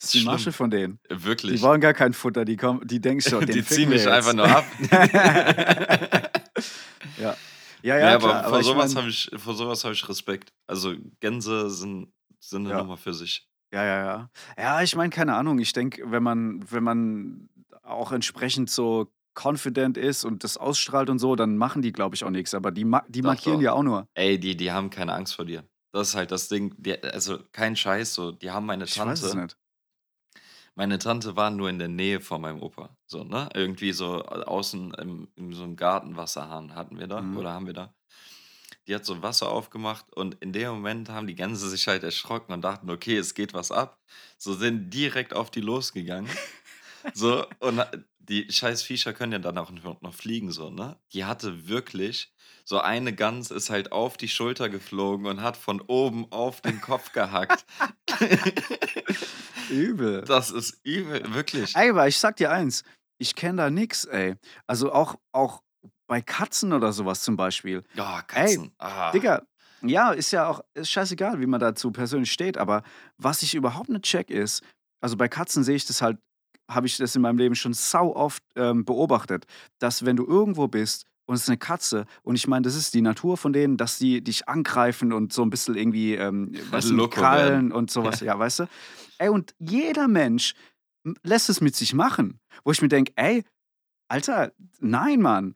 Das ist die Masche schlimm. von denen. Äh, Die wirklich. wollen gar kein Futter, die kommen die denken schon, [LAUGHS] Die ziehen mich einfach jetzt. nur ab. [LAUGHS] Ja. Ja, ja, aber klar, aber vor ich so was meine habe ich vor so was habe ich Respekt. Also, Gänse sind sind Ja. Nummer für sich. Ja, ja, ja. Ja, ich meine, keine Ahnung, ich denke, wenn man wenn man auch entsprechend so confident ist und das ausstrahlt und so, dann machen die, glaube ich, auch nix. Aber die ma die Doch, markieren doch. ja auch nur. Ey, die die haben keine Angst vor dir. Das ist halt das Ding. Die also, kein Scheiß so, die haben meine Ich weiß es Tante nicht. Meine Tante war nur in der Nähe von meinem Opa, so, ne? Irgendwie so a außen im in so 'nem Garten Wasserhahn hatten wir da Mhm. oder haben wir da. Die hat so Wasser aufgemacht und in dem Moment haben die Gänse sich halt erschrocken und dachten: „Okay, es geht was ab.“ So, sind direkt auf die losgegangen. [LAUGHS] So, und die scheiß Viecher können ja dann auch noch fliegen so, ne? Die hatte wirklich so eine Gans ist halt auf die Schulter geflogen und hat von oben auf den Kopf gehackt. [LAUGHS] Übel. Das ist übel, wirklich. Ey, aber ich sage dir eins, ich kenne da nix, ey. Also, auch auch bei Katzen oder so was zum Beispiel. Ja, Ey, Katzen. Ah. Digga, ja, ist ja auch ist scheißegal, wie man dazu persönlich steht, aber was ich überhaupt nicht checke, ist also, bei Katzen sehe ich das halt habe ich das in meinem Leben schon sau oft, ähm, beobachtet, dass wenn du irgendwo bist und es ist 'ne Katze und ich meine, das ist die Natur von denen, dass die dich angreifen und so 'n bisschen irgendwie, ähm, [LAUGHS] du, mit Loco werden. Krallen und so was, ja, weißt du? Ey, und jeder Mensch lässt es mit sich machen, wo ich mir denke: „Ey, Alter, nein, Mann.“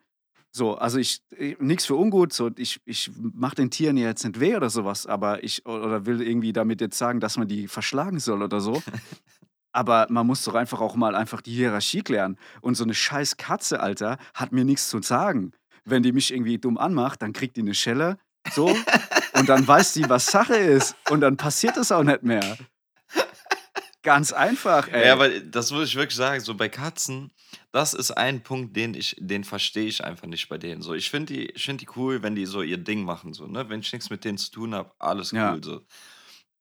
So, also, ich äh, nix für ungut, so ich ich mache den Tieren ja jetzt nicht weh oder so was, aber ich oder will irgendwie damit jetzt sagen, dass man die verschlagen soll oder so. [LAUGHS] Aber man muss doch einfach auch mal einfach die Hierarchie klären. Und so 'ne scheiß Katze, Alter, hat mir nix zu sagen. Wenn die mich irgendwie dumm anmacht, dann kriegt die 'ne Schelle, so, [LAUGHS] und dann weiß die, was Sache ist. Und dann passiert das auch nicht mehr. Ganz einfach, ey. Ja, aber das muss ich wirklich sagen, so bei Katzen, das ist ein Punkt, den ich den verstehe ich einfach nicht bei denen so. Ich finde die ich finde die cool, wenn die so ihr Ding machen so, ne? Wenn ich nix mit denen zu tun habe, alles Ja. cool so.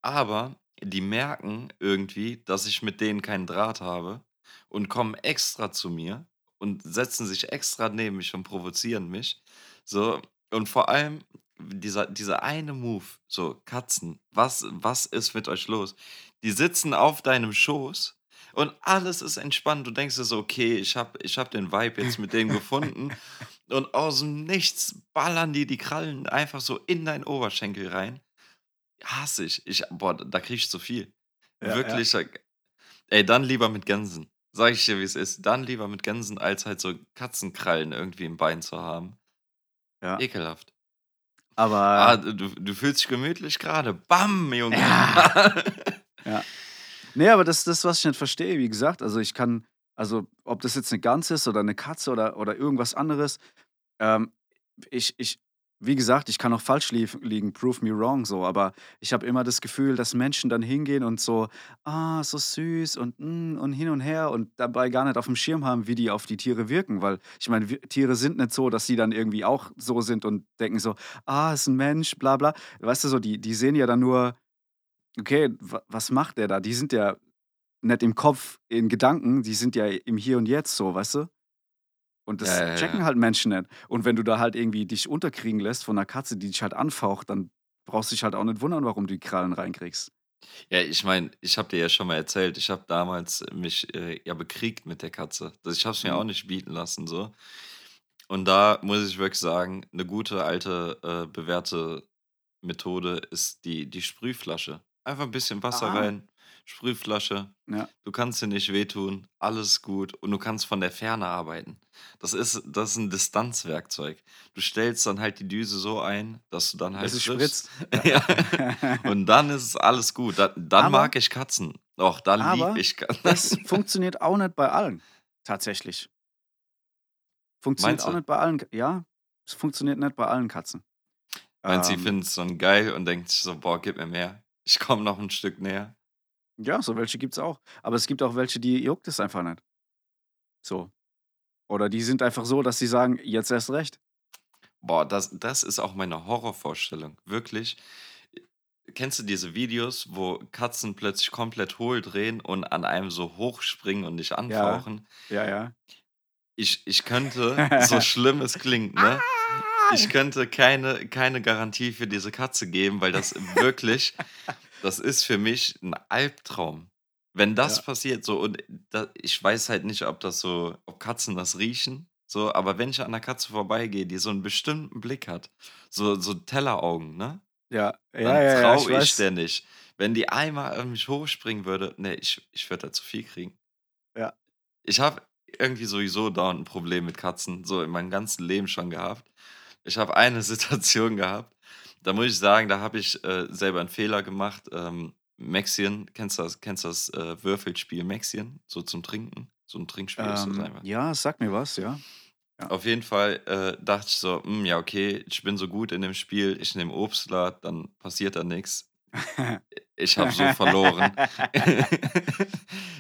Aber die merken irgendwie, dass ich mit denen keinen Draht habe und kommen extra zu mir und setzen sich extra neben mich und provozieren mich, so. Und vor allem dieser dieser eine Move, so Katzen, was was ist mit euch los? Die sitzen auf deinem Schoß und alles ist entspannt. Du denkst dir so: „Okay, ich habe ich habe den Vibe jetzt mit denen gefunden.“ [LAUGHS] Und aus'm Nichts ballern die die Krallen einfach so in deinen Oberschenkel rein. Hasse ich. Ich boah, da kriege ich zu viel. Ja, ja. Wirklich, da ey, dann lieber mit Gänsen. Sage ich dir, wie's ist. Dann lieber mit Gänsen, als halt so Katzenkrallen irgendwie im Bein zu haben. Ja. Ekelhaft. Aber Ah, du du fühlst dich gemütlich grade. Bam, Junge. Ja. [LAUGHS] Ja. Ne, aber das das, was ich nicht verstehe, wie gesagt, also, ich kann also, ob das jetzt 'ne Gans ist oder 'ne Katze oder oder irgendwas anderes, ähm, ich ich wie gesagt, ich kann auch falsch liegen, prove me wrong so, aber ich habe immer das Gefühl, dass Menschen dann hingehen und so: „Ah, so süß und, hm, und hin und her“ und dabei gar nicht auf'm Schirm haben, wie die auf die Tiere wirken, weil ich meine, Tiere sind nicht so, dass sie dann irgendwie auch so sind und denken so: „Ah, ist 'n Mensch, bla bla.“ Weißt du so, die die sehen ja dann nur: „Okay, wa was macht der da?“ Die sind ja nicht im Kopf, in Gedanken, die sind ja im Hier und Jetzt so, weißt du? Und das Ja, ja, checken halt Menschen nicht. Und wenn du da halt irgendwie dich unterkriegen lässt von 'ner Katze, die dich halt anfaucht, dann brauchst du dich halt auch nicht wundern, warum du die Krallen reinkriegst. Ja, ich meine, ich habe dir ja schon mal erzählt, ich habe damals mich, äh, ja bekriegt mit der Katze. Also, ich habe es mir auch Mhm. nicht bieten lassen so. Und da muss ich wirklich sagen, 'ne gute alte, äh, bewährte Methode ist die die Sprühflasche. Einfach 'n bisschen Wasser Ah. rein, Sprühflasche. Ja. Du kannst dir nicht wehtun, alles gut und du kannst von der Ferne arbeiten. Das ist das ist 'n Distanzwerkzeug. Du stellst dann halt die Düse so ein, dass du dann halt es spritzt. [LAUGHS] Ja. Und dann ist es alles gut. Da dann Aber mag ich Katzen. Doch, dann liebe ich Ka [LAUGHS] das funktioniert auch nicht bei allen, tatsächlich. Funktioniert Meinst auch du? nicht bei allen ja, es funktioniert nicht bei allen Katzen. Meinst du, sie Ähm, finden es dann geil und denkt sich so: „Boah, gib mir mehr. Ich komme noch ein Stück näher.“ Ja, so welche gibt's auch. Aber es gibt auch welche, die juckt es einfach nicht. So. Oder die sind einfach so, dass sie sagen: „Jetzt erst recht.“ Boah, das das ist auch meine Horrorvorstellung, wirklich. Kennst du diese Videos, wo Katzen plötzlich komplett hohl drehen und an einem so hochspringen und dich Ja, anfauchen? ja, ja. Ich ich könnte, so [LAUGHS] schlimm es klingt, ne? Ich könnte keine keine Garantie für diese Katze geben, weil das wirklich das ist für mich ein Albtraum. Wenn das Ja. passiert, so und da ich weiß halt nicht, ob das so ob Katzen das riechen, so, aber wenn ich an 'ner Katze vorbeigehe, die so einen bestimmten Blick hat, so so Telleraugen, ne? Ja, ja, Dann ja, ja, ich traue ich weiß. der nicht. Wenn die einmal auf mich hochspringen würde, ne, ich ich würde da zu viel kriegen. Ja. Ich habe irgendwie sowieso dauernd 'n Problem mit Katzen, so in meinem ganzen Leben schon gehabt. Ich habe eine [LAUGHS] Situation gehabt, da muss ich sagen, da habe ich, äh, selber einen Fehler gemacht. Ähm, Maxien, kennst du das kennst das, äh, Würfelspiel Maxien, so zum Trinken? So ein Trinkspiel ist das Ähm, einfach. ja, sag mir was, ja. Ja. Auf jeden Fall, äh, dachte ich so: „Hm, ja, okay, ich bin so gut in dem Spiel, ich nehme Obstler, dann passiert da nix.“ Ich habe so verloren.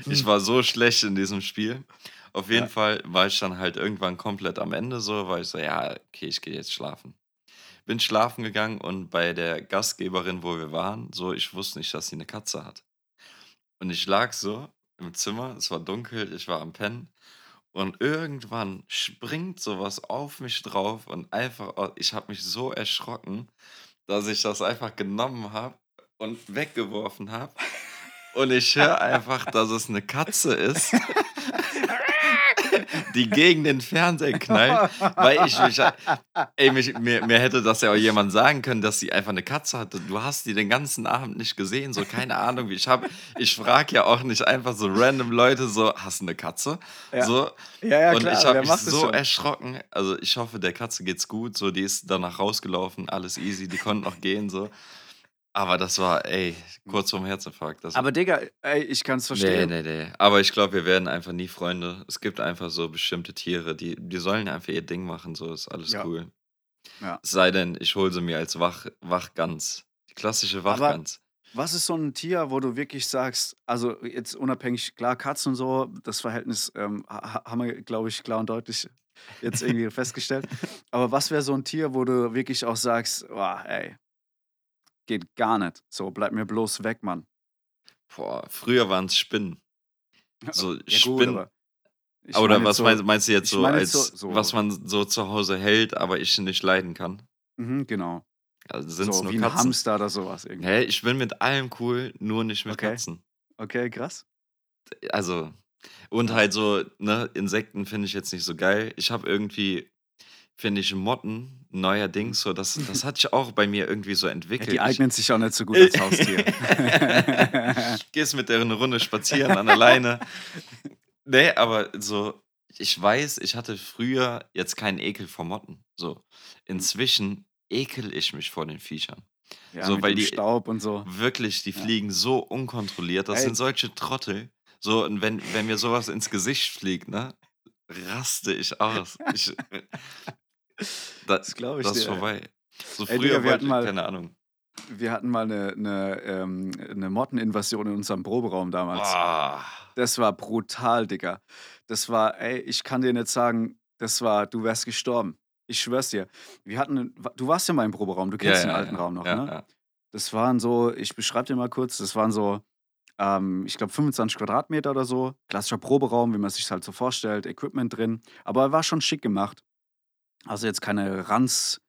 Ich war so schlecht in diesem Spiel. Auf jeden Ja. Fall war ich dann halt irgendwann komplett am Ende so, war ich so: „Ja, okay, ich gehe jetzt schlafen.“ Bin schlafen gegangen und bei der Gastgeberin, wo wir waren, so ich wusste nicht, dass sie 'ne Katze hat. Und ich lag so im Zimmer, es war dunkel, ich war am Pennen und irgendwann springt so was auf mich drauf und einfach au ich habe mich so erschrocken, dass ich das einfach genommen habe und weggeworfen habe. Und ich höre einfach, dass es 'ne Katze ist, [LAUGHS] [LAUGHS] die gegen den Fernseher knallt, weil ich mich ha ey, mich mir mir hätte das ja auch jemand sagen können, dass sie einfach 'ne Katze hatte. Du hast die den ganzen Abend nicht gesehen, so keine Ahnung, wie ich habe ich frage ja auch nicht einfach so random Leute so: „Hast du 'ne Katze?“ Ja. So. Ja, ja, Und klar, ich habe mich so schon? erschrocken. Also, ich hoffe, der Katze geht's gut, so, die ist danach rausgelaufen, alles easy, die konnte noch gehen so. Aber das war, ey, kurz vorm Herzinfarkt. Das Aber Digga, ey, ich kann's ne, verstehen. ne, ne. Aber ich glaube, wir werden einfach nie Freunde. Es gibt einfach so bestimmte Tiere, die die sollen einfach ihr Ding machen, so ist alles Ja. cool. Ja. Es sei denn, ich hole sie mir als Wach Wachgans. Die klassische Aber Wachgans. was ist so 'n Tier, wo du wirklich sagst also, jetzt unabhängig klar, Katzen und so, das Verhältnis, ähm, ha ha haben wir, glaube ich, klar und deutlich jetzt irgendwie [LAUGHS] festgestellt. Aber was wäre so 'n Tier, wo du wirklich auch sagst: „Boah, ey, geht gar nicht. So, bleib mir bloß weg, Mann.“ Boah, früher waren's Spinnen. [LAUGHS] So Ja gut, Spinnen aber ich Oder was so meinst meinst du jetzt so als so was so man so zu Hause hält, aber ich nicht leiden kann? Mhm, genau. Also, sind's So nur wie Katzen? Hamster oder so was irgendwie. Hä, ich bin mit allem cool, nur nicht mit Okay. Katzen. Okay, krass. Also und halt so, ne, Insekten finde ich jetzt nicht so geil. Ich habe irgendwie finde ich Motten neuerdings so, das das hat sich auch bei mir irgendwie so Ja, entwickelt. die Ich eignen sich auch nicht so gut als Haustier. [LAUGHS] Gehst mit der 'ne Runde spazieren an der Leine. Ne, aber so ich weiß, ich hatte früher jetzt keinen Ekel vor Motten, so. Inzwischen ekel ich mich vor den Viechern. Ja, So, weil die Staub und so. wirklich, die Ja. fliegen so unkontrolliert. Das Ey. sind solche Trottel. So, und wenn wenn mir so was ins Gesicht fliegt, ne, raste ich aus. Ich Das glaube ich das ist dir, vorbei. So Ey, früher Digga, mal keine Ahnung. wir hatten mal 'ne 'ne, ähm 'ne Motteninvasion in unserem Proberaum damals. Boah. Das war brutal, Digga. Das war ey, ich kann dir nicht sagen, das war du wärst gestorben. Ich schwöre es dir. Wir hatten du warst ja mal im Proberaum, du Ja, kennst den ja, alten ja. Raum noch, Ja, ne? ja. Das waren so ich beschreibe dir mal kurz, das waren so, ähm, ich glaube 25 Quadratmeter oder so. Klassischer Proberaum, wie man sich's halt so vorstellt, Equipment drin, aber er war schon schick gemacht. Also, jetzt keine Ranz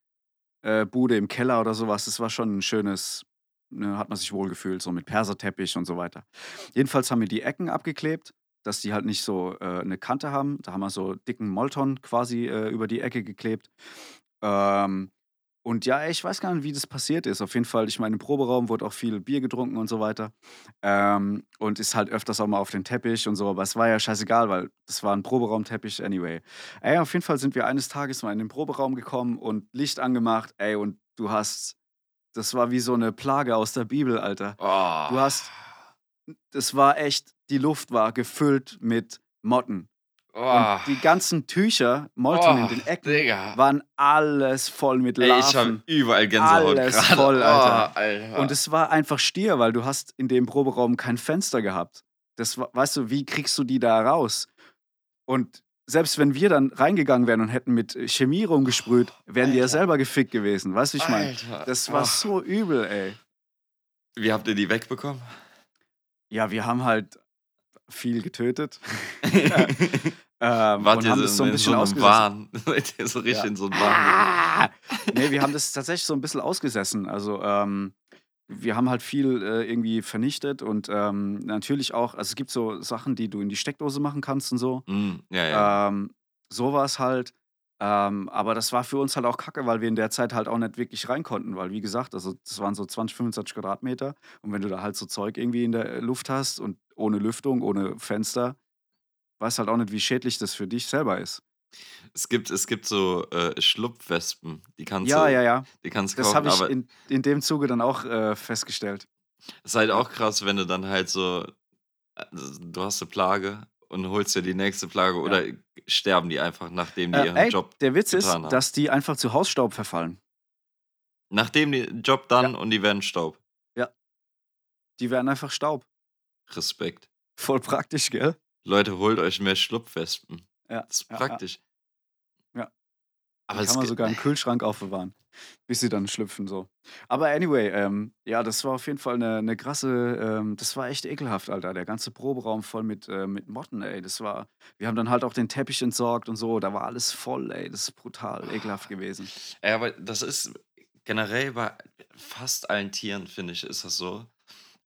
äh, im Keller oder so was. Das war schon 'n schönes ne, hat man sich wohlgefühlt, so mit Perserteppich und so weiter. Jedenfalls haben wir die Ecken abgeklebt, dass die halt nicht so, äh, 'ne Kante haben. Da haben wir so dicken Molton quasi, äh, über die Ecke geklebt. Ähm, und ja, ich weiß gar nicht, wie das passiert ist. Auf jeden Fall, ich meine, im Proberaum wurde auch viel Bier getrunken und so weiter. Ähm, und ist halt öfters auch mal auf den Teppich und so, aber es war ja scheißegal, weil das war 'n Proberaumteppich anyway. Ey, auf jeden Fall sind wir eines Tages mal in den Proberaum gekommen und Licht angemacht, ey, und du hast das war wie so 'ne Plage aus der Bibel, Alter. Du Oh. hast das war echt die Luft war gefüllt mit Motten. Oh, Und die ganzen Tücher, Molton in oh, den Ecken, Digga. waren alles voll mit Ey, ich habe Larven. überall Gänsehaut Alles gerade. voll, Alter. Oh, Alter. Und es war einfach Stier, weil du hast in dem Proberaum kein Fenster gehabt. Das war, weißt du, wie kriegst du die da raus? Und selbst wenn wir dann reingegangen wären und hätten mit Chemie rumgesprüht, wären die ja Alter. selber gefickt gewesen. Weißt du, ich meine? Alter. Das war Oh. so übel, ey. Wie habt ihr die wegbekommen? Ja, wir haben halt viel getötet. [LAUGHS] ähm, Wart ihr haben so das so ein in bisschen so ausgesessen. Seid [LAUGHS] ihr so richtig Ja. in so einem Wahn? Ah! nee, wir haben das tatsächlich so ein bisschen ausgesessen. Also, ähm, wir haben halt viel äh, irgendwie vernichtet und ähm, natürlich auch, also es gibt so Sachen, die du in die Steckdose machen kannst und so. Mm, ja, ja. Ähm, sowas halt. Ähm, aber das war für uns halt auch kacke, weil wir in der Zeit halt auch nicht wirklich rein konnten, weil wie gesagt, also das waren so 20, 25 Quadratmeter und wenn du da halt so Zeug irgendwie in der Luft hast und ohne Lüftung, ohne Fenster, weißt halt auch nicht, wie schädlich das für dich selber ist. Es, gibt, es gibt so äh, Schlupfwespen, die kannst Ja, du, ja, ja. die kannst Das habe ich in, in dem Zuge dann auch äh, festgestellt. es ist halt auch krass, wenn du dann halt so, äh, du hast eine Plage und holst dir die nächste Plage Ja. oder sterben die einfach, nachdem die Äh, ihren ey, Job, der Witz ist, haben. dass die einfach zu Hausstaub verfallen. nachdem die Job dann und die werden Staub. Die werden einfach Staub. Respekt. Voll praktisch, gell? Leute, holt euch mehr Schlupfwespen. Ja. Das ist ja, ja. praktisch. Ja. Aber kann man sogar im [LAUGHS] Kühlschrank aufbewahren, bis sie dann schlüpfen so. Aber anyway, ähm, ja, das war auf jeden Fall eine, eine krasse, ähm, das war echt ekelhaft, Alter. Der ganze Proberaum voll mit, äh, mit Motten, ey. Das war, wir haben dann halt auch den Teppich entsorgt und so. Da war alles voll, ey. Das ist brutal ekelhaft gewesen. Ja, aber das ist generell bei fast allen Tieren, finde ich, ist das so.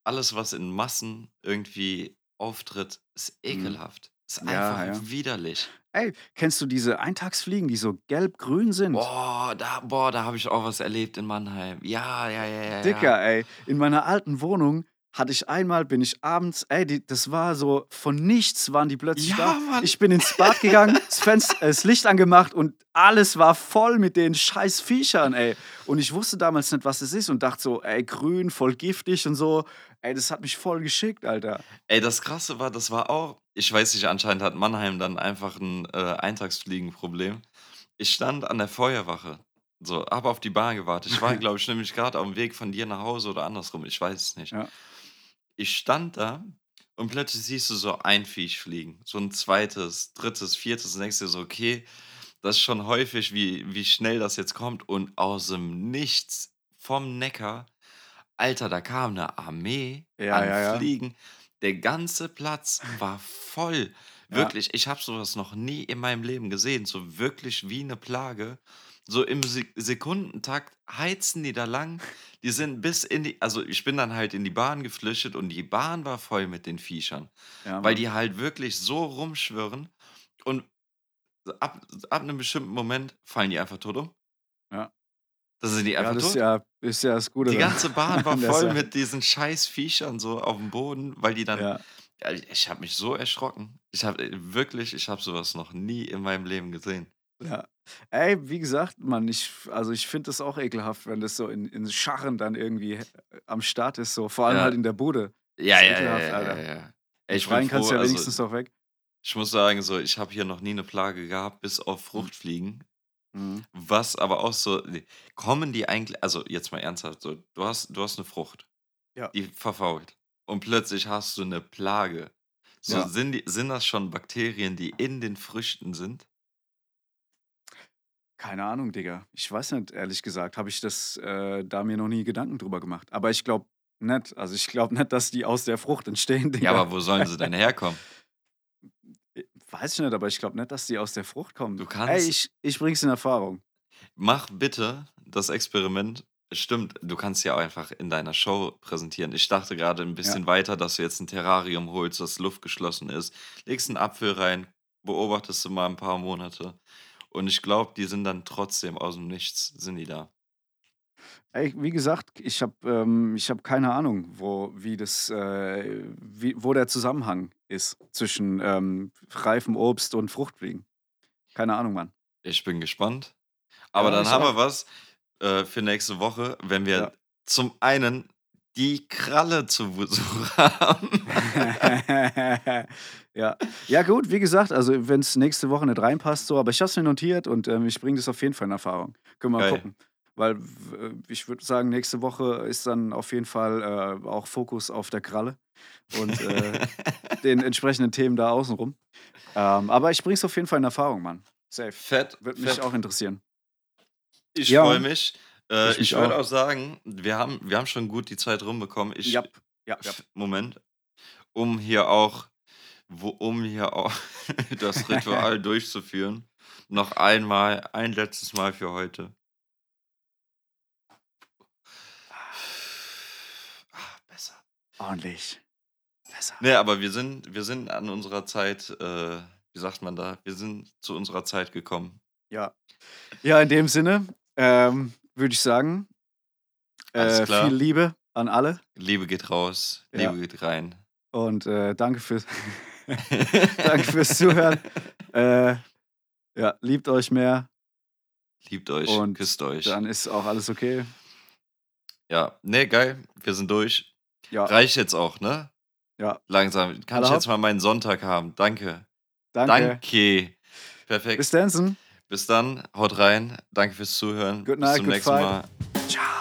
Alles, was in Massen irgendwie auftritt, ist Mhm. ekelhaft. Ist Ja, einfach ja. widerlich. Ey, kennst du diese Eintagsfliegen, die so gelb-grün sind? Boah, da, boah, da habe ich auch was erlebt in Mannheim. Ja, ja, ja, ja. Dicker, ja. ey. In meiner alten Wohnung hatte ich einmal, bin ich abends, ey, die, das war so, von nichts waren die plötzlich Ja, da. Mann. Ich bin ins Bad gegangen, [LAUGHS] das, Fenster, äh, das Licht angemacht und alles war voll mit den scheiß Viechern, ey. Und ich wusste damals nicht, was es ist und dachte so, ey, grün, voll giftig und so. Ey, das hat mich voll geschickt, Alter. Ey, das Krasse war, das war auch, ich weiß nicht, anscheinend hat Mannheim dann einfach ein äh, Eintagsfliegenproblem. Ich stand an der Feuerwache, so, hab auf die Bahn gewartet. Ich war, glaube ich, nämlich gerade auf dem Weg von dir nach Hause oder andersrum, ich weiß es nicht. Ja. Ich stand da und plötzlich siehst du so ein Viech fliegen, so ein zweites, drittes, viertes, und denkst dir so, okay, das ist schon häufig, wie, wie schnell das jetzt kommt und aus dem Nichts vom Neckar, Alter, da kam eine Armee Ja, an ja, ja. Fliegen. Der ganze Platz war voll. Ja. Wirklich, ich habe sowas noch nie in meinem Leben gesehen. So wirklich wie eine Plage. So im Se Sekundentakt heizen die da lang. Die sind bis in die, also ich bin dann halt in die Bahn geflüchtet und die Bahn war voll mit den Viechern. Ja, Weil die halt wirklich so rumschwirren und ab, ab einem bestimmten Moment fallen die einfach tot um. Ja. Da sind die ja, einfach das tot. ist ja, ist ja das Gute. Die ganze Bahn war [LAUGHS] voll mit diesen scheiß Viechern so auf dem Boden, weil die dann. Ja. Ja, ich habe mich so erschrocken. Ich habe wirklich, ich habe sowas noch nie in meinem Leben gesehen. Ja. Ey, wie gesagt, Mann, ich, also ich finde das auch ekelhaft, wenn das so in, in Scharren dann irgendwie äh, am Start ist, so. Vor allem Ja. halt in der Bude. Ja, ja, ja, ekelhaft, ja, ja, Alter. ja. Ey, ich Rein kannst du ja also, wenigstens doch weg. ich muss sagen, so, ich habe hier noch nie eine Plage gehabt, bis auf Fruchtfliegen. Mhm. Was aber auch so, kommen die eigentlich, also jetzt mal ernsthaft, so, du hast, du hast eine Frucht, Ja. die verfault und plötzlich hast du eine Plage. So, Ja. sind, die, sind das schon Bakterien, die in den Früchten sind? Keine Ahnung, Digga. Ich weiß nicht, ehrlich gesagt, habe ich das äh, da mir noch nie Gedanken drüber gemacht. Aber ich glaube nicht. Also ich glaube nicht, dass die aus der Frucht entstehen, Digga. Ja, aber wo sollen sie denn herkommen? Weiß ich nicht, aber ich glaube nicht, dass die aus der Frucht kommen. Du Ey, kannst- ich, ich bring's in Erfahrung. Mach bitte das Experiment. Stimmt, du kannst ja auch einfach in deiner Show präsentieren. Ich dachte gerade ein bisschen weiter, dass du jetzt ein Terrarium holst, das luftgeschlossen ist, legst einen Apfel rein, beobachtest du mal ein paar Monate. Und ich glaube, die sind dann trotzdem aus dem Nichts, sind die da. Ey, wie gesagt, ich habe ähm, ich hab keine Ahnung, wo, wie das, äh, wie, wo der Zusammenhang ist zwischen ähm, reifem Obst und Fruchtfliegen. Keine Ahnung, Mann. Ich bin gespannt. Aber Ja, dann haben auch. wir was äh, für nächste Woche, wenn wir Ja. zum einen die Kralle zu Besuch [LAUGHS] haben. [LAUGHS] ja. ja, gut, wie gesagt, also wenn es nächste Woche nicht reinpasst, so, aber ich habe es mir notiert und ähm, ich bringe das auf jeden Fall in Erfahrung. Können wir mal Geil. gucken. Weil w- ich würde sagen, nächste Woche ist dann auf jeden Fall äh, auch Fokus auf der Kralle und äh, [LAUGHS] den entsprechenden Themen da außenrum. Ähm, aber ich bringe es auf jeden Fall in Erfahrung, Mann. Safe. Fett, Würde mich fett. auch interessieren. Ich Ja. freue mich. Äh, Ich ich würde auch. sagen, wir haben, wir haben schon gut die Zeit rumbekommen. Ich, Ja, ja, ja. F- Moment. Um hier auch, wo, um hier auch [LAUGHS] das Ritual [LAUGHS] durchzuführen, noch einmal, ein letztes Mal für heute. Ah, besser. Ordentlich. Besser. Nee, aber wir sind, wir sind an unserer Zeit, äh, wie sagt man da? Wir sind zu unserer Zeit gekommen. Ja. Ja, in dem Sinne ähm, würde ich sagen, äh, viel Liebe an alle Liebe geht raus, Ja. Liebe geht rein. und äh, danke, fürs, [LAUGHS] danke fürs Zuhören. Äh, ja, liebt euch mehr, Liebt euch, Und küsst euch. dann ist auch alles okay. Ja, nee, geil. Wir sind durch. Ja, Reicht jetzt auch, ne? ja. Langsam. Kann Alle ich jetzt mal meinen Sonntag haben? Danke. Danke. Danke. Perfekt. Bis dann. Bis dann. Haut rein. Danke fürs Zuhören. Good Bis night, zum good nächsten fight. Mal. Ciao.